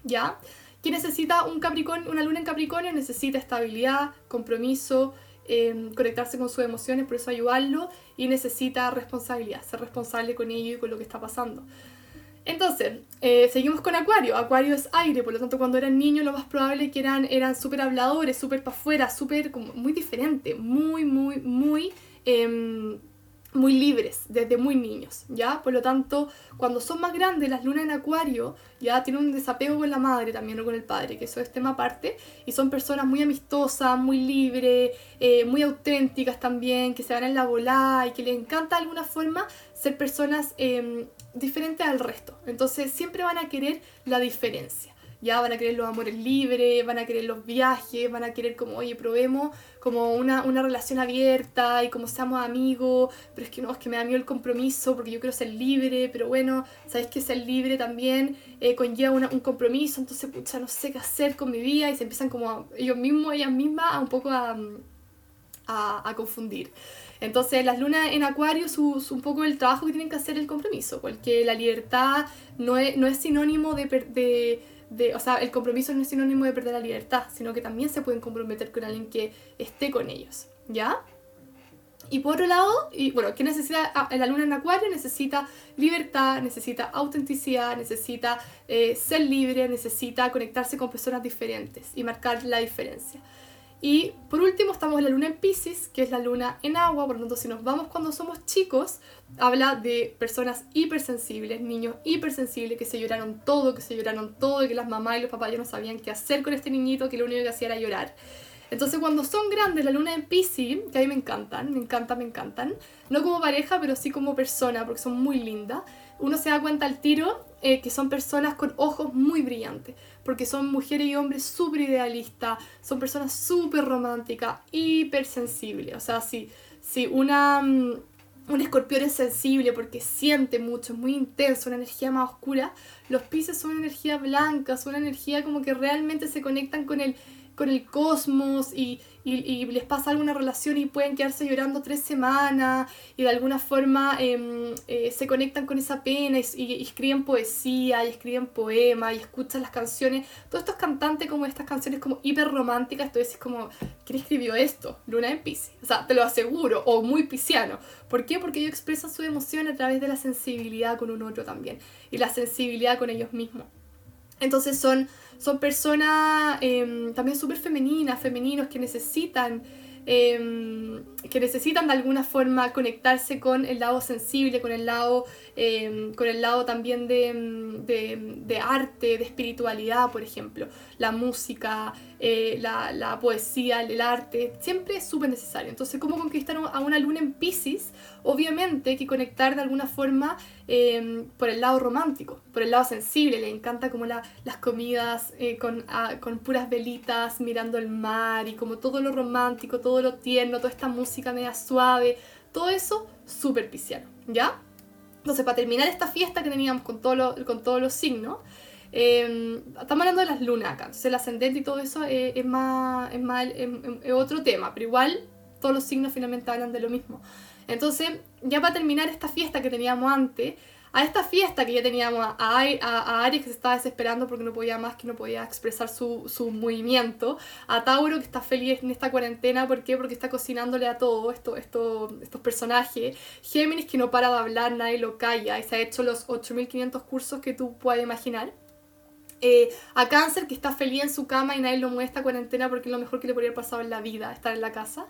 ¿Ya? ¿Qué necesita un Capricornio, una luna en Capricornio? Necesita estabilidad, compromiso, em, conectarse con sus emociones, por eso ayudarlo, y necesita responsabilidad, ser responsable con ello y con lo que está pasando. Entonces, eh, seguimos con Acuario. Acuario es aire, por lo tanto, cuando eran niños, lo más probable es que eran, eran súper habladores, súper para afuera, súper muy diferente, muy, muy, muy em, muy libres desde muy niños, ¿ya? Por lo tanto, cuando son más grandes, las lunas en acuario ya tienen un desapego con la madre también o con el padre, que eso es tema aparte, y son personas muy amistosas, muy libres, eh, muy auténticas también, que se van en la bola y que les encanta de alguna forma ser personas em, diferentes al resto. Entonces siempre van a querer la diferencia ya van a querer los amores libres, van a querer los viajes, van a querer como, oye, probemos como una, relación abierta y como seamos amigos, pero es que no, es que me da miedo el compromiso porque yo quiero ser libre, pero bueno, sabéis que ser libre también eh, conlleva un compromiso, entonces, pucha, no sé qué hacer con mi vida y se empiezan como ellos mismos, ellas mismas, a un poco a, a, confundir. Entonces, las lunas en Acuario es un poco el trabajo que tienen que hacer el compromiso, porque la libertad no es, no es sinónimo de, de o sea, el compromiso no es sinónimo de perder la libertad, sino que también se pueden comprometer con alguien que esté con ellos, ¿ya? Y por otro lado, y bueno, ¿qué necesita ah, la luna en acuario? Necesita libertad, necesita autenticidad, necesita eh, ser libre, necesita conectarse con personas diferentes y marcar la diferencia. Y por último estamos la luna en Pisces, que es la luna en agua, por lo tanto si nos vamos cuando somos chicos, habla de personas hipersensibles, niños hipersensibles que se lloraron todo, que se lloraron todo, que las mamás y los papás ya no sabían qué hacer con este niñito, que lo único que hacía era llorar. Entonces cuando son grandes, la luna en Pisces, que a mí me encantan, me encantan, me encantan, no como pareja, pero sí como persona, porque son muy lindas, uno se da cuenta al tiro eh, que son personas con ojos muy brillantes porque son mujeres y hombres súper idealistas, son personas súper románticas, hipersensibles. O sea, si, si una, mm, un escorpión es sensible porque siente mucho, es muy intenso, una energía más oscura, los pisces son una energía blanca, son una energía como que realmente se conectan con el, con el cosmos y, y, les pasa alguna relación y pueden quedarse llorando tres semanas y de alguna forma em, eh, se conectan con esa pena y, escriben poesía y escriben poemas y escuchan las canciones. Todos estos cantantes como estas canciones como hiper románticas, tú decís como, ¿quién escribió esto? Luna en Pisces. O sea, te lo aseguro, o muy pisciano. ¿Por qué? Porque ellos expresan su emoción a través de la sensibilidad con un otro también y la sensibilidad con ellos mismos. Entonces son son personas em, también súper femeninas, femeninos que necesitan, em, que necesitan de alguna forma conectarse con el lado sensible, con el lado, em, con el lado también de, de, arte, de espiritualidad, por ejemplo. La música, eh, la, la, poesía, el arte, siempre es súper necesario. Entonces, ¿cómo conquistar a una luna en Pisces? Obviamente que conectar de alguna forma Em, por el lado romántico, por el lado sensible. Le encanta como las comidas eh, con, con, puras velitas, mirando el mar y como todo lo romántico, todo lo tierno, toda esta música media suave. Todo eso súper pisciano, ¿ya? Entonces, para terminar esta fiesta que teníamos con, todo con todos los signos, em, estamos hablando de las lunas acá. Entonces, el ascendente y todo eso eh, es, más, es, más, es otro tema, pero igual todos los signos finalmente hablan de lo mismo. Entonces, ya para terminar esta fiesta que teníamos antes, a esta fiesta que ya teníamos a, a, Aries que se estaba desesperando porque no podía más, que no podía expresar su, su, movimiento, a Tauro que está feliz en esta cuarentena, ¿por qué? Porque está cocinándole a todo esto, esto, estos personajes, Géminis que no para de hablar, nadie lo calla y se ha hecho los 8500 cursos que tú puedes imaginar. Eh, a Cáncer que está feliz en su cama y nadie lo mueve esta cuarentena porque es lo mejor que le podría haber pasado en la vida, estar en la casa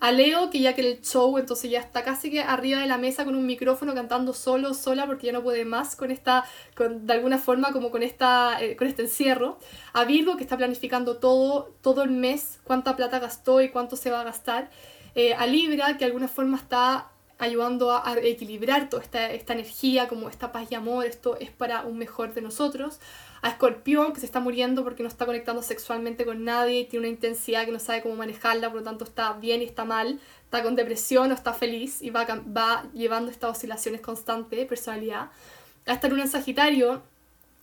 a Leo, que ya que el show, entonces ya está casi que arriba de la mesa con un micrófono cantando solo, sola, porque ya no puede más con esta, con, de alguna forma como con, esta, eh, con este encierro. A Virgo, que está planificando todo, todo el mes, cuánta plata gastó y cuánto se va a gastar. Eh, a Libra, que de alguna forma está ayudando a, equilibrar toda esta, esta energía, como esta paz y amor, esto es para un mejor de nosotros a Escorpión, que se está muriendo porque no está conectando sexualmente con nadie y tiene una intensidad que no sabe cómo manejarla, por lo tanto está bien y está mal, está con depresión o está feliz y va, va llevando estas oscilaciones constantes de personalidad. A esta luna en Sagitario,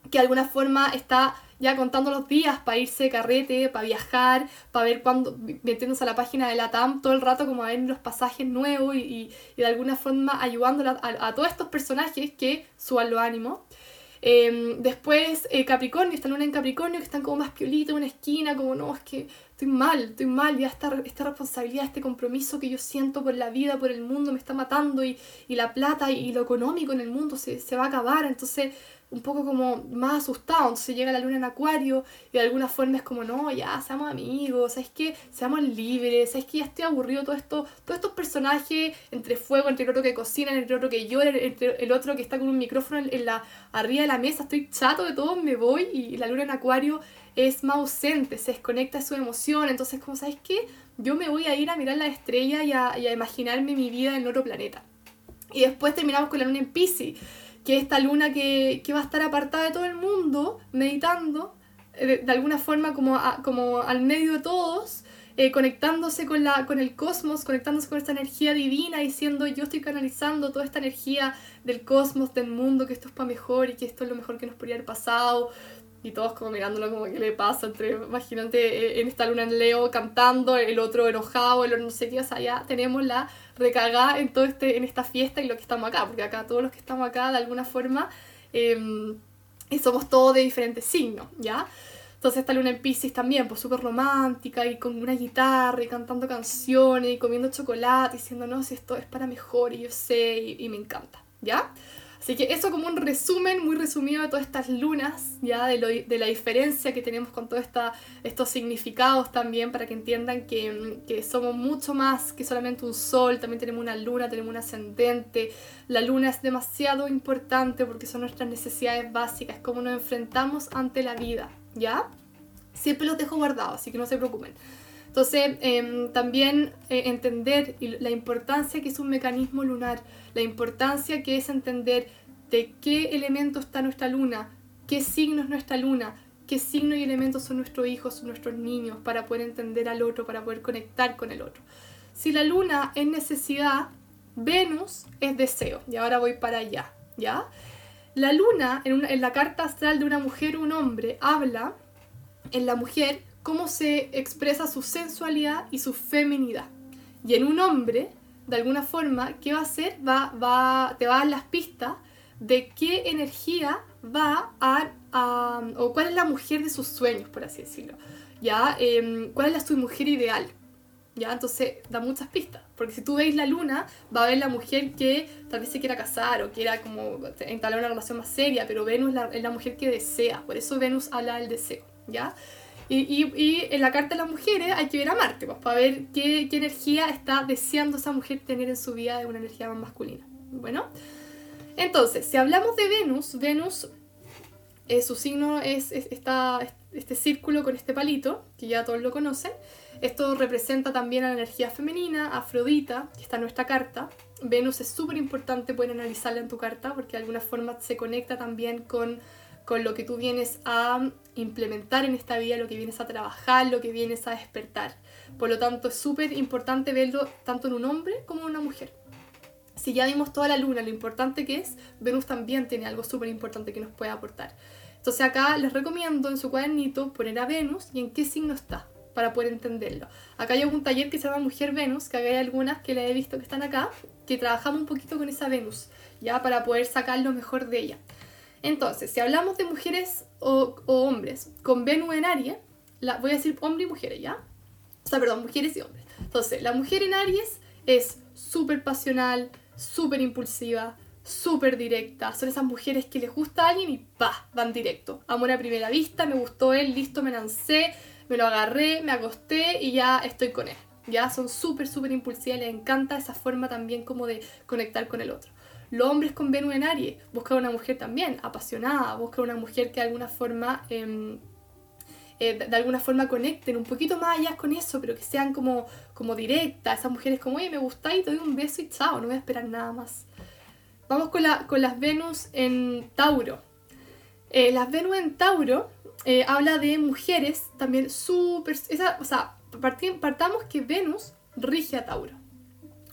que de alguna forma está ya contando los días para irse de carrete, para viajar, para ver cuándo, metiéndose a la página de la TAM todo el rato como a ver los pasajes nuevos y, y, de alguna forma ayudando a, a, todos estos personajes que suban los ánimos. Em, después eh, Capricornio, esta luna en Capricornio que están como más piolitos en una esquina, como no, es que estoy mal, estoy mal, ya esta, esta responsabilidad, este compromiso que yo siento por la vida, por el mundo me está matando y, y la plata y, lo económico en el mundo se, se, va a acabar, entonces un poco como más asustado. Entonces llega la luna en acuario y de alguna forma es como, no, ya, seamos amigos, ¿sabes qué? Seamos libres, ¿sabes qué? Ya estoy aburrido todo esto, todos estos personajes entre fuego, entre el otro que cocina, entre el otro que llora, entre el otro que está con un micrófono en, la, arriba de la mesa, estoy chato de todo, me voy y la luna en acuario es más ausente, se desconecta de su emoción, entonces como, ¿sabes qué? Yo me voy a ir a mirar la estrella y a, y a imaginarme mi vida en otro planeta. Y después terminamos con la luna en Pisces que esta luna que, va a estar apartada de todo el mundo, meditando, eh, de, alguna forma como, como al medio de todos, eh, conectándose con, la, con el cosmos, conectándose con esta energía divina, diciendo yo estoy canalizando toda esta energía del cosmos, del mundo, que esto es para mejor y que esto es lo mejor que nos podría haber pasado. Y todos como mirándolo como que le pasa, entre, imagínate eh, en esta luna en Leo cantando, el otro enojado, el otro no sé qué, o sea, ya tenemos la recagada en todo este, en esta fiesta y lo que estamos acá, porque acá todos los que estamos acá de alguna forma em, somos todos de diferentes signos, ¿ya? Entonces esta luna en Pisces también, pues súper romántica y con una guitarra y cantando canciones y comiendo chocolate, diciendo, no, si esto es para mejor y yo sé y, y me encanta, ¿ya? Así que eso como un resumen muy resumido de todas estas lunas, ya de, lo, de la diferencia que tenemos con todos estos significados también, para que entiendan que, que, somos mucho más que solamente un sol, también tenemos una luna, tenemos un ascendente. La luna es demasiado importante porque son nuestras necesidades básicas, cómo nos enfrentamos ante la vida, ¿ya? Siempre los dejo guardados, así que no se preocupen. Entonces, em, también eh, entender la importancia que es un mecanismo lunar, la importancia que es entender de qué elemento está nuestra luna, qué signo es nuestra luna, qué signo y elementos son nuestros hijos, son nuestros niños, para poder entender al otro, para poder conectar con el otro. Si la luna es necesidad, Venus es deseo. Y ahora voy para allá, ¿ya? La luna, en, en la carta astral de una mujer o un hombre, habla en la mujer cómo se expresa su sensualidad y su feminidad. Y en un hombre, de alguna forma, ¿qué va a hacer? Va, va, te va a dar las pistas de qué energía va a, o cuál es la mujer de sus sueños, por así decirlo. ¿Ya? Em, ¿Cuál es la, su mujer ideal? ¿Ya? Entonces da muchas pistas. Porque si tú veis la luna, va a ver la mujer que tal vez se quiera casar o quiera como entablar una relación más seria, pero Venus la, es la mujer que desea. Por eso Venus habla del deseo. ¿Ya? Y, en la carta de las mujeres hay que ver a Marte, pues, para ver qué, energía está deseando esa mujer tener en su vida de una energía más masculina. Bueno, entonces, si hablamos de Venus, Venus, eh, su signo es, este círculo con este palito, que ya todos lo conocen. Esto representa también a la energía femenina, Afrodita, que está en nuestra carta. Venus es súper importante, pueden analizarla en tu carta, porque de alguna forma se conecta también con con lo que tú vienes a implementar en esta vida, lo que vienes a trabajar, lo que vienes a despertar. Por lo tanto, es súper importante verlo tanto en un hombre como en una mujer. Si ya vimos toda la luna, lo importante que es, Venus también tiene algo súper importante que nos puede aportar. Entonces acá les recomiendo en su cuadernito poner a Venus y en qué signo está para poder entenderlo. Acá hay un taller que se llama Mujer Venus, que hay algunas que le he visto que están acá, que trabajamos un poquito con esa Venus, ya para poder sacar lo mejor de ella. Entonces, si hablamos de mujeres o, hombres con Venus en Aries, la, voy a decir hombre y mujeres, ¿ya? O sea, perdón, mujeres y hombres. Entonces, la mujer en Aries es súper pasional, súper impulsiva, súper directa. Son esas mujeres que les gusta a alguien y ¡pa! van directo. Amor a primera vista, me gustó él, listo, me lancé, me lo agarré, me acosté y ya estoy con él. Ya son súper, súper impulsivas, les encanta esa forma también como de conectar con el otro. Los hombres con Venus en Aries buscan una mujer también apasionada, buscan una mujer que de alguna forma, em, eh, de, alguna forma conecten un poquito más allá con eso, pero que sean como, como directas. Esas mujeres como, oye, me gusta y te doy un beso y chao, no voy a esperar nada más. Vamos con, la, con las Venus en Tauro. Eh, las Venus en Tauro eh, habla de mujeres también súper... O sea, partamos que Venus rige a Tauro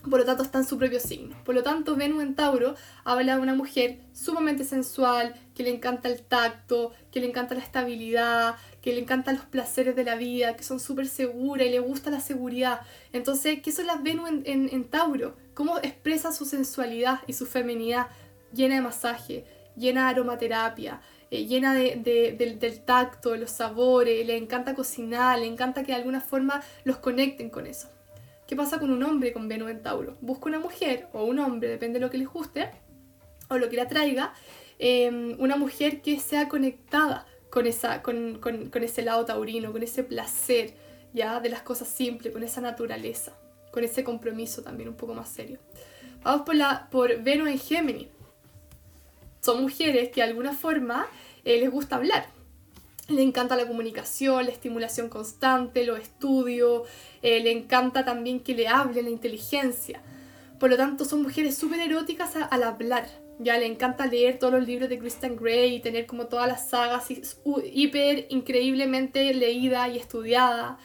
por lo tanto está en su propio signo. Por lo tanto, Venus en Tauro habla de una mujer sumamente sensual, que le encanta el tacto, que le encanta la estabilidad, que le encantan los placeres de la vida, que son súper seguras y le gusta la seguridad. Entonces, ¿qué son las Venus en, Tauro? ¿Cómo expresa su sensualidad y su feminidad llena de masaje, llena de aromaterapia? Eh, llena de, del tacto, de los sabores, le encanta cocinar, le encanta que de alguna forma los conecten con eso. ¿Qué pasa con un hombre con Venus en Tauro? Busca una mujer o un hombre, depende de lo que les guste o lo que le atraiga, em, una mujer que sea conectada con, esa, con, con, con, ese lado taurino, con ese placer, ¿ya? De las cosas simples, con esa naturaleza, con ese compromiso también un poco más serio. Vamos por, la, por Venus en Géminis. Son mujeres que de alguna forma eh, les gusta hablar. Le encanta la comunicación, la estimulación constante, los estudios, eh, le encanta también que le hablen, la inteligencia. Por lo tanto, son mujeres súper eróticas al hablar. Ya le encanta leer todos los libros de Christian Grey y tener como todas las sagas hiper increíblemente leída y estudiada.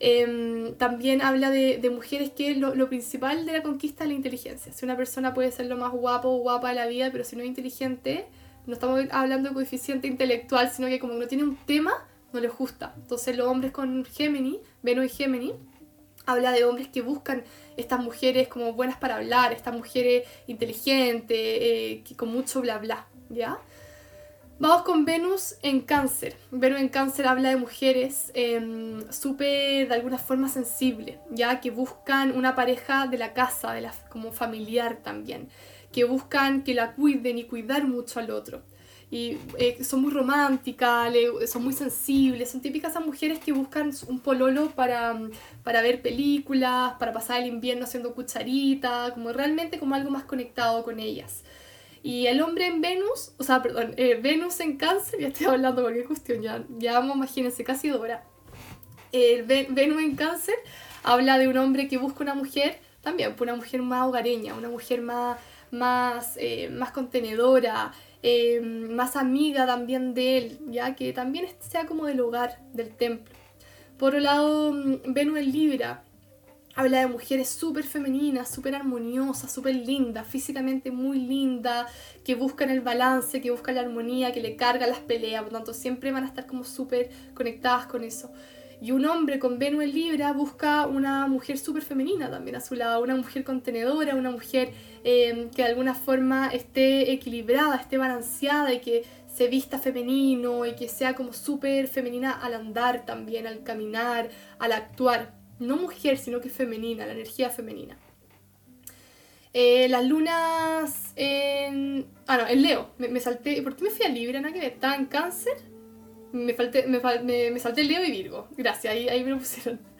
Em, también habla de, de mujeres que lo, lo, principal de la conquista es la inteligencia. Si una persona puede ser lo más guapo o guapa de la vida, pero si no es inteligente, no estamos hablando de coeficiente intelectual, sino que como no tiene un tema, no les gusta. Entonces los hombres con Gemini, Venus y Gemini, habla de hombres que buscan estas mujeres como buenas para hablar, estas mujeres inteligentes, eh, con mucho bla bla, ¿ya? Vamos con Venus en cáncer. Venus en cáncer habla de mujeres eh, súper, de alguna forma, sensibles, ya que buscan una pareja de la casa, de como familiar también, que buscan que la cuiden y cuidar mucho al otro. Y eh, son muy románticas, son muy sensibles, son típicas esas mujeres que buscan un pololo para, para ver películas, para pasar el invierno haciendo cucharita, como realmente como algo más conectado con ellas. Y el hombre en Venus, o sea, perdón, eh, Venus en Cáncer, ya estoy hablando cualquier cuestión, ya, ya imagínense, casi Dora. El Venus en Cáncer habla de un hombre que busca una mujer, también, una mujer más hogareña, una mujer más, más, eh, más contenedora, eh, más amiga también de él, ya que también sea como del hogar, del templo. Por otro lado, mm, Venus en Libra habla de mujeres súper femeninas, súper armoniosas, súper lindas, físicamente muy lindas, que buscan el balance, que buscan la armonía, que le cargan las peleas, por lo tanto siempre van a estar como súper conectadas con eso. Y un hombre con Venus en Libra busca una mujer súper femenina también a su lado, una mujer contenedora, una mujer eh, que de alguna forma esté equilibrada, esté balanceada y que se vista femenino y que sea como súper femenina al andar también, al caminar, al actuar no mujer, sino que femenina, la energía femenina. Eh, las lunas en... Ah, no, en Leo. Me, salté... ¿Por qué me fui a Libra? ¿Nada que ¿Estaba en cáncer? Me, falté, me, me, salté Leo y Virgo. Gracias, ahí, ahí me lo pusieron.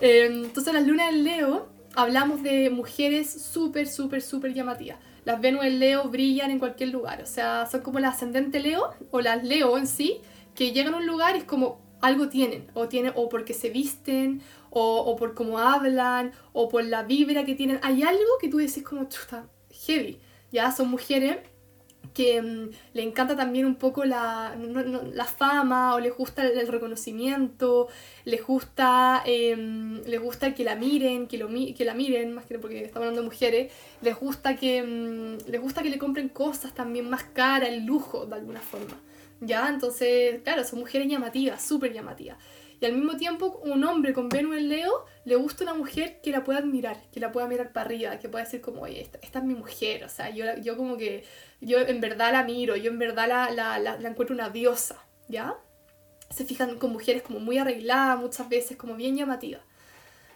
Eh, entonces las lunas en Leo hablamos de mujeres súper, súper, súper llamativas. Las Venus en Leo brillan en cualquier lugar. O sea, son como las ascendente Leo o las Leo en sí, que llegan a un lugar y es como algo tienen. O, tienen, o porque se visten, o, por cómo hablan, o por la vibra que tienen. Hay algo que tú decís como, chuta, heavy. Ya son mujeres que mm, le encanta también un poco la, la fama o les gusta el, reconocimiento, les gusta, eh, les gusta que la miren, que, lo, que la miren, más que porque estamos hablando de mujeres, les gusta, que, mm, les gusta que le compren cosas también más caras, el lujo de alguna forma. ¿Ya? Entonces, claro, son mujeres llamativas, súper llamativas. Y al mismo tiempo, un hombre con Venus en Leo le gusta una mujer que la pueda admirar, que la pueda mirar para arriba, que pueda decir como, oye, esta, es mi mujer, o sea, yo, yo como que, yo en verdad la miro, yo en verdad la, la, la, la encuentro una diosa, ¿ya? Se fijan con mujeres como muy arregladas, muchas veces como bien llamativas.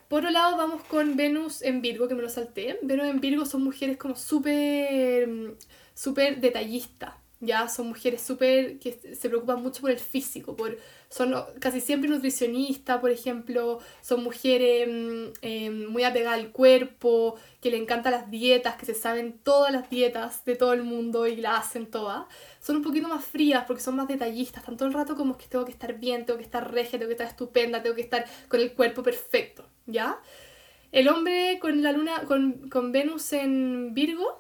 Por otro lado, vamos con Venus en Virgo, que me lo salté. Venus en Virgo son mujeres como súper, súper detallistas, ya son mujeres súper que se preocupan mucho por el físico, por, son casi siempre nutricionistas, por ejemplo, son mujeres em, muy apegadas al cuerpo, que le encantan las dietas, que se saben todas las dietas de todo el mundo y las hacen todas. Son un poquito más frías porque son más detallistas, tanto el rato como que tengo que estar bien, tengo que estar regia, tengo que estar estupenda, tengo que estar con el cuerpo perfecto, ¿ya? El hombre con la luna, con, con Venus en Virgo,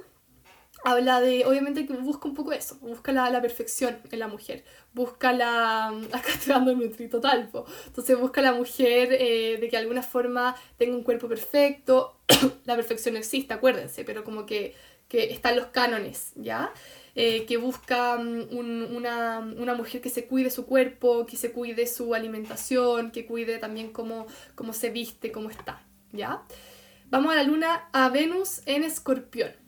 habla de, obviamente que busca un poco eso, busca la, la perfección en la mujer, busca la, acá estoy dando Nutri total, entonces busca la mujer eh, de que de alguna forma tenga un cuerpo perfecto, la perfección existe, acuérdense, pero como que, que están los cánones, ¿ya? Eh, que busca mm, un, una, una, mujer que se cuide su cuerpo, que se cuide su alimentación, que cuide también cómo, cómo se viste, cómo está, ¿ya? Vamos a la luna, a Venus en escorpión.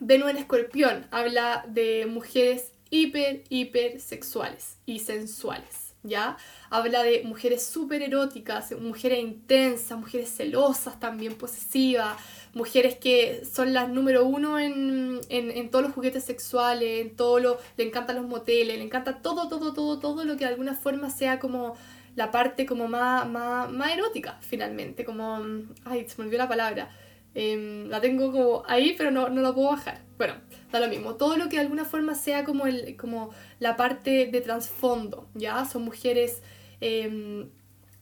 Venus en Escorpión habla de mujeres hiper, hiper sexuales y sensuales, ¿ya? Habla de mujeres súper eróticas, mujeres intensas, mujeres celosas también, posesivas, mujeres que son las número uno en, en, todos los juguetes sexuales, en todo lo, le encantan los moteles, le encanta todo, todo, todo, todo lo que de alguna forma sea como la parte como más, más, más erótica, finalmente, como, ay, se me olvidó la palabra, em, la tengo como ahí, pero no, no la puedo bajar. Bueno, da lo mismo, todo lo que de alguna forma sea como, el, como la parte de trasfondo, ¿ya? Son mujeres... Em,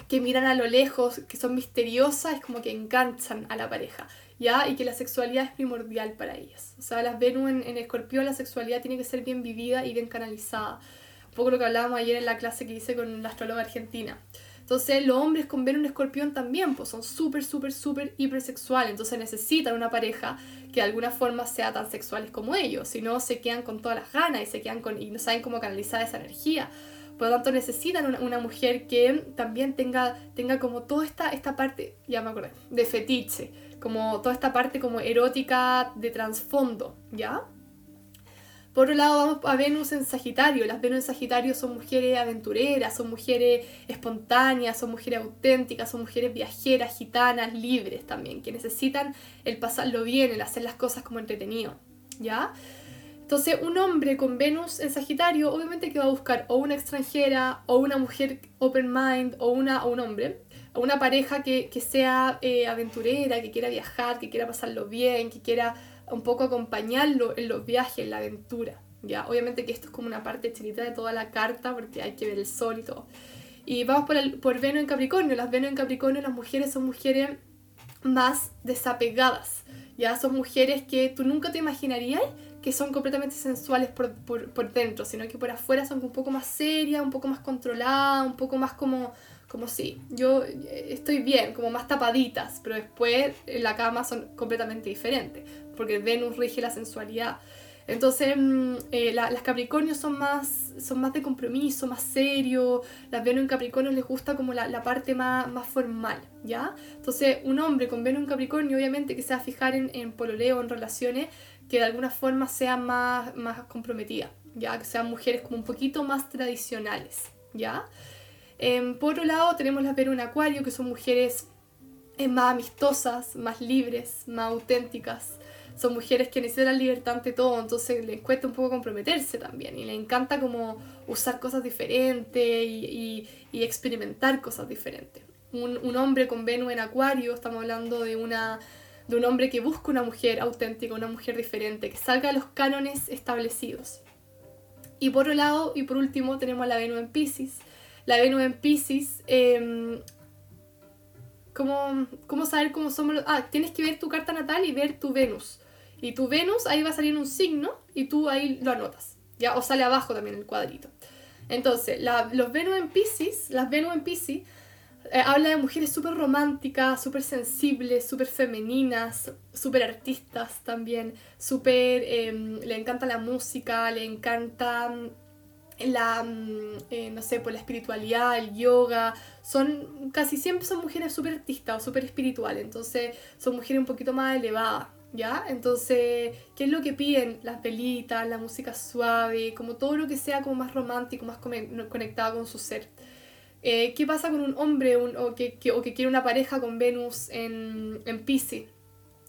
que miran a lo lejos, que son misteriosas, es como que enganchan a la pareja. ¿ya? Y que la sexualidad es primordial para ellas. O sea, las Venus en, en Escorpión, la sexualidad tiene que ser bien vivida y bien canalizada. Un poco lo que hablábamos ayer en la clase que hice con la astróloga argentina. Entonces, los hombres con Venus en Escorpión también, pues son súper, súper, súper hipersexuales. Entonces, necesitan una pareja que de alguna forma sea tan sexuales como ellos. Si no, se quedan con todas las ganas y se quedan con y no saben cómo canalizar esa energía. Por lo tanto, necesitan una, una, mujer que también tenga, tenga como toda esta, esta parte, ya me acordé, de fetiche como toda esta parte como erótica de trasfondo, ¿ya? Por otro lado, vamos a Venus en Sagitario. Las Venus en Sagitario son mujeres aventureras, son mujeres espontáneas, son mujeres auténticas, son mujeres viajeras, gitanas, libres también, que necesitan el pasarlo bien, el hacer las cosas como entretenido, ¿ya? Entonces, un hombre con Venus en Sagitario, obviamente que va a buscar o una extranjera, o una mujer open mind, o, una, o un hombre, a una pareja que, sea eh, aventurera, que quiera viajar, que quiera pasarlo bien, que quiera un poco acompañarlo en los viajes, en la aventura. ¿ya? Obviamente que esto es como una parte chiquita de toda la carta porque hay que ver el sol y todo. Y vamos por, el, por Venus en Capricornio. Las Venus en Capricornio, las mujeres son mujeres más desapegadas. Ya son mujeres que tú nunca te imaginarías que son completamente sensuales por, por, por dentro, sino que por afuera son un poco más serias, un poco más controladas, un poco más como como si yo eh, estoy bien, como más tapaditas, pero después en la cama son completamente diferentes, porque Venus rige la sensualidad. Entonces, mm, eh, las Capricornios son más, son más de compromiso, más serio. Las Venus en Capricornio les gusta como la, la, parte más, más formal, ¿ya? Entonces, un hombre con Venus en Capricornio, obviamente que se va a fijar en, en pololeo, en relaciones que de alguna forma sean más, más comprometidas, ¿ya? Que sean mujeres como un poquito más tradicionales, ¿ya? Em, por otro lado, tenemos las Venus en Acuario, que son mujeres eh, más amistosas, más libres, más auténticas. Son mujeres que necesitan libertad ante todo, entonces les cuesta un poco comprometerse también. Y les encanta como usar cosas diferentes y, experimentar cosas diferentes. Un, un, hombre con Venus en Acuario, estamos hablando de, una, de un hombre que busca una mujer auténtica, una mujer diferente, que salga de los cánones establecidos. Y por otro lado, y por último, tenemos a la Venus en Pisces, la Venus en Pisces. Eh, ¿cómo, ¿Cómo saber cómo somos? Ah, tienes que ver tu carta natal y ver tu Venus. Y tu Venus ahí va a salir un signo y tú ahí lo anotas. ¿ya? O sale abajo también el cuadrito. Entonces, los Venus en Pisces, las Venus en Pisces, eh, habla de mujeres súper románticas, súper sensibles, súper femeninas, súper artistas también, súper... Em, le encanta la música, le encanta la, mm, eh, no sé, por la espiritualidad, el yoga, son, casi siempre son mujeres súper artistas o súper espirituales, entonces son mujeres un poquito más elevadas, ¿ya? Entonces, ¿qué es lo que piden? Las velitas, la música suave, como todo lo que sea como más romántico, más conectado con su ser. Eh, ¿Qué pasa con un hombre o, que, o que quiere una pareja con Venus en, en Pisces?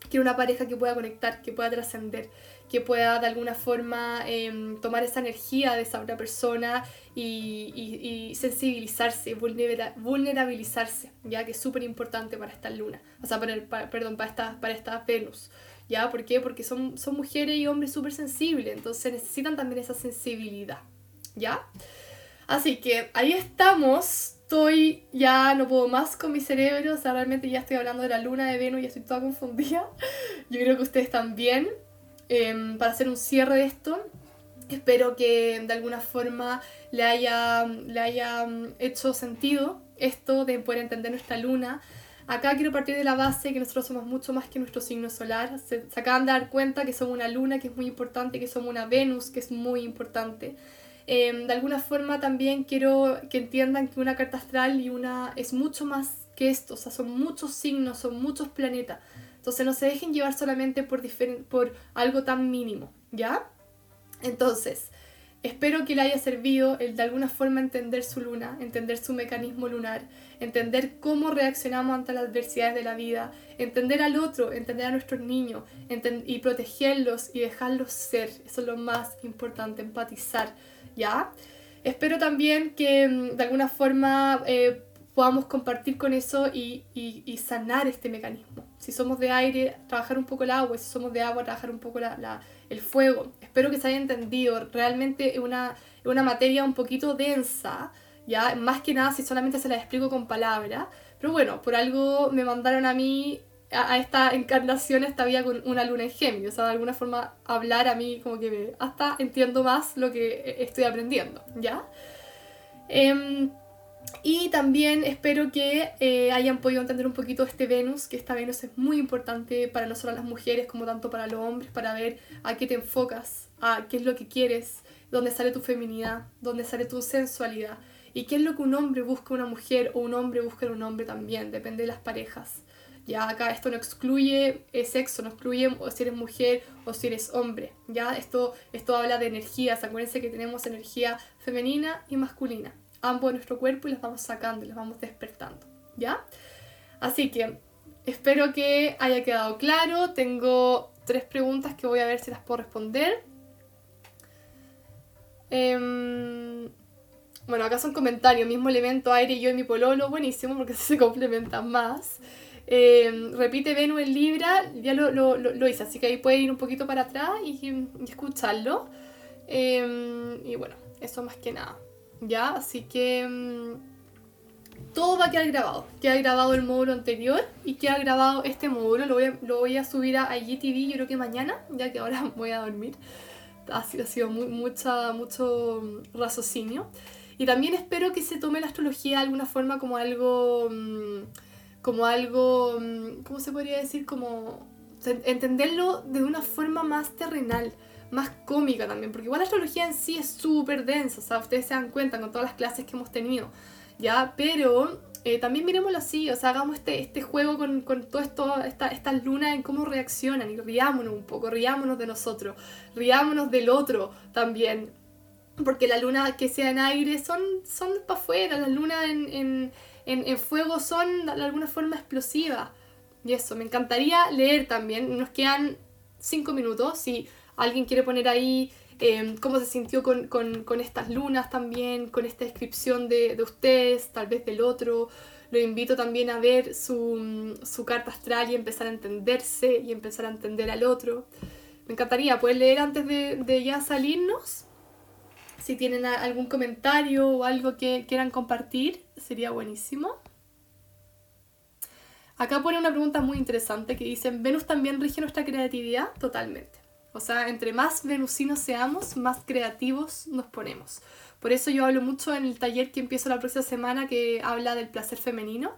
Quiere una pareja que pueda conectar, que pueda trascender que pueda de alguna forma em, tomar esa energía de esa otra persona y, y, sensibilizarse, vulnerabilizarse, ya que es súper importante para esta luna, o sea, para, perdón, para esta, para esta Venus. ¿Ya? ¿Por qué? Porque son, son mujeres y hombres súper sensibles, entonces necesitan también esa sensibilidad. ¿Ya? Así que ahí estamos. Estoy, ya no puedo más con mi cerebro, o sea, realmente ya estoy hablando de la luna de Venus y estoy toda confundida. Yo creo que ustedes también. Em, para hacer un cierre de esto. Espero que de alguna forma le haya, le haya mm, hecho sentido esto de poder entender nuestra luna. Acá quiero partir de la base que nosotros somos mucho más que nuestro signo solar. Se, acaban de dar cuenta que somos una luna que es muy importante, que somos una Venus que es muy importante. Em, de alguna forma también quiero que entiendan que una carta astral y una es mucho más que esto, o sea, son muchos signos, son muchos planetas. Entonces no se dejen llevar solamente por, por algo tan mínimo, ¿ya? Entonces, Espero que le haya servido el de alguna forma entender su luna, entender su mecanismo lunar, entender cómo reaccionamos ante las adversidades de la vida, entender al otro, entender a nuestros niños y protegerlos y dejarlos ser. Eso es lo más importante, empatizar, ¿ya? Espero también que mm, de alguna forma eh, podamos compartir con eso y, y, sanar este mecanismo. Si somos de aire, trabajar un poco el agua, si somos de agua, trabajar un poco la el fuego. Espero que se haya entendido. Realmente es una, una materia un poquito densa, ¿ya? Más que nada si solamente se la explico con palabras. Pero bueno, por algo me mandaron a mí a, esta encarnación, esta vida con una luna en Géminis. O sea, de alguna forma hablar a mí como que hasta entiendo más lo que estoy aprendiendo, ¿ya? Em, y también espero que eh, hayan podido entender un poquito este Venus, que esta Venus es muy importante para nosotras las mujeres como tanto para los hombres, para ver a qué te enfocas, a qué es lo que quieres, dónde sale tu feminidad, dónde sale tu sensualidad y qué es lo que un hombre busca en una mujer o un hombre busca en un hombre también, depende de las parejas. Ya acá esto no excluye sexo, no excluye si eres mujer o si eres hombre. Ya esto, esto habla de energías. Acuérdense que tenemos energía femenina y masculina ambos de nuestro cuerpo y los vamos sacando y los vamos despertando, ¿ya? Así que espero que haya quedado claro. Tengo tres preguntas que voy a ver si las puedo responder. Em, bueno, acá son comentarios. Mismo elemento aire y yo en mi pololo. Buenísimo porque se complementan más. Em, repite Venus en Libra. Ya lo, hice, así que ahí puede ir un poquito para atrás y, escucharlo. Em, y bueno, eso más que nada. ¿Ya? Así que mm, todo va a quedar grabado. Queda grabado el módulo anterior y queda grabado este módulo. Lo voy a, lo voy a subir a IGTV yo creo que mañana, ya que ahora voy a dormir. Ha sido, ha sido mucha, mucho mm, raciocinio. Y también espero que se tome la astrología de alguna forma como algo... Mm, como algo... ¿Cómo se podría decir? Como... Entenderlo de una forma más terrenal más cómica también, porque igual la astrología en sí es súper densa, o sea, ustedes se dan cuenta con todas las clases que hemos tenido, ¿ya? Pero eh, también miremoslo así, o sea, hagamos este, este juego con, con todo esto, esta, estas lunas en cómo reaccionan y riámonos un poco, riámonos de nosotros, riámonos del otro también, porque la luna que sea en aire son, son para afuera, las lunas en, en, en, en fuego son de alguna forma explosivas. Y eso, me encantaría leer también, nos quedan cinco minutos, si alguien quiere poner ahí em, cómo se sintió con, estas lunas también, con esta descripción de, ustedes, tal vez del otro. Lo invito también a ver su, carta astral y empezar a entenderse y empezar a entender al otro. Me encantaría poder leer antes de, ya salirnos. Si tienen algún comentario o algo que quieran compartir, sería buenísimo. Acá pone una pregunta muy interesante que dice, ¿Venus también rige nuestra creatividad? Totalmente. O sea, entre más venusinos seamos, más creativos nos ponemos. Por eso yo hablo mucho en el taller que empiezo la próxima semana que habla del placer femenino.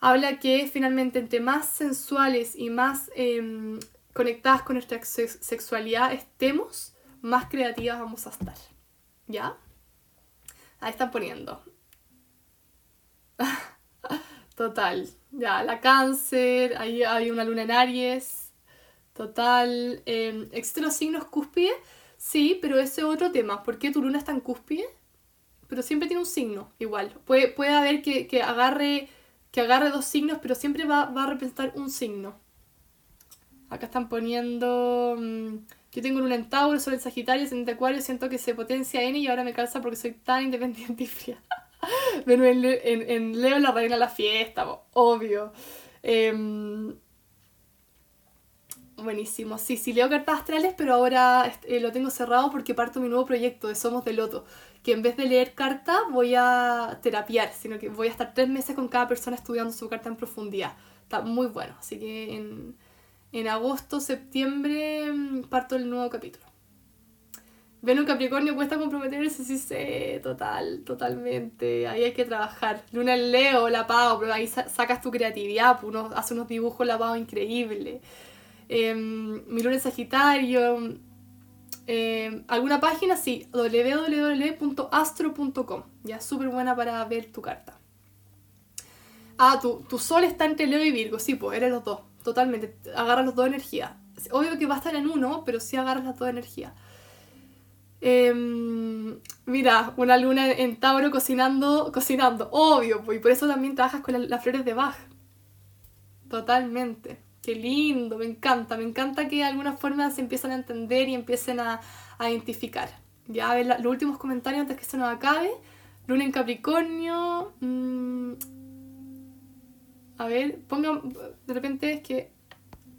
Habla que finalmente entre más sensuales y más em, conectadas con nuestra sexualidad estemos, más creativas vamos a estar. ¿Ya? Ahí están poniendo. Total. Ya, la cáncer, ahí hay una luna en Aries, Total. Eh, ¿Existen los signos cúspide? Sí, pero ese es otro tema. ¿Por qué tu luna está en cúspide? Pero siempre tiene un signo, igual. Puede, puede haber que, agarre, que agarre dos signos, pero siempre va, a representar un signo. Acá están poniendo... Mm, yo tengo luna en Tauro, soy en Sagitario, en Acuario, siento que se potencia N y ahora me calza porque soy tan independiente y fría. en, en, en, Leo la reina la fiesta, obvio. Eh, Buenísimo. Sí, sí, leo cartas astrales, pero ahora eh, lo tengo cerrado porque parto mi nuevo proyecto de Somos de Loto. Que en vez de leer cartas voy a terapiar, sino que voy a estar tres meses con cada persona estudiando su carta en profundidad. Está muy bueno. Así que en, en agosto, septiembre mm, parto el nuevo capítulo. Venus Capricornio cuesta comprometerse, sí sé, total, totalmente. Ahí hay que trabajar. Luna en Leo, la pago, pero ahí sacas tu creatividad, pues uno hace unos dibujos lavados increíbles. Em, mi luna Sagitario. Em, ¿Alguna página? Sí, www.astro.com. Ya, súper buena para ver tu carta. Ah, tu, tu sol está entre Leo y Virgo. Sí, pues, eres los dos. Totalmente. Agarras los dos energías. Obvio que va a estar en uno, pero sí agarras las dos energías. Em, mira, una luna en Tauro cocinando, cocinando, obvio, pues, y por eso también trabajas con las flores de Bach. Totalmente. Qué lindo, me encanta, me encanta que de alguna forma se empiezan a entender y empiecen a, identificar. Ya, a ver los últimos comentarios antes que se nos acabe. Luna en Capricornio. Mm, a ver, pongan. De repente es que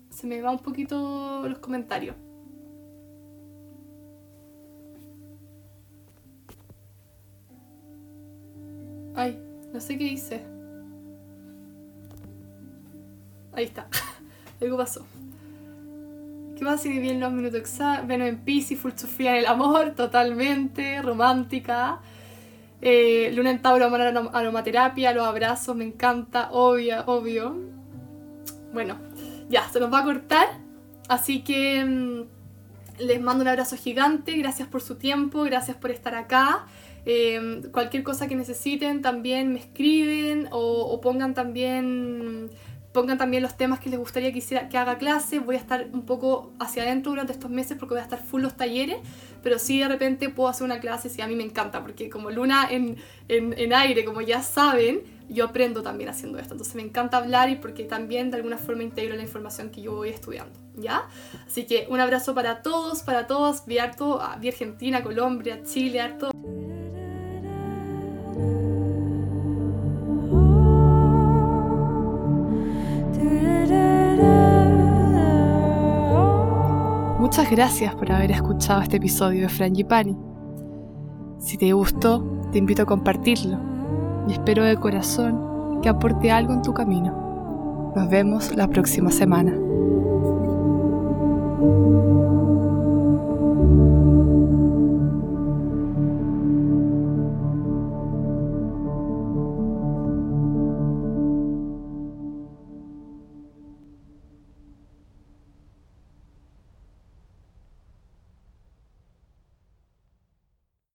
se me va un poquito los comentarios. Ay, no sé qué dice. Ahí está. Algo pasó. ¿Qué más si bien los minutos exactos? Venus en Pisces, full Sofía en el amor, totalmente, romántica. Eh, Luna en Tauro, aromaterapia, los abrazos, me encanta, obvio, obvio. Bueno, ya, se nos va a cortar. Así que mm, les mando un abrazo gigante, gracias por su tiempo, gracias por estar acá. Eh, cualquier cosa que necesiten también me escriben o pongan también pongan también los temas que les gustaría que, hiciera, que haga clase. Voy a estar un poco hacia adentro durante estos meses porque voy a estar full los talleres, pero sí de repente puedo hacer una clase si a mí me encanta, porque como luna en, en, en, aire, como ya saben, yo aprendo también haciendo esto. Entonces me encanta hablar y porque también de alguna forma integro la información que yo voy estudiando, ¿ya? Así que un abrazo para todos, para todas, vi harto, vi Argentina, Colombia, Chile, harto. Muchas gracias por haber escuchado este episodio de Frangipani. Si te gustó, te invito a compartirlo y espero de corazón que aporte algo en tu camino. Nos vemos la próxima semana.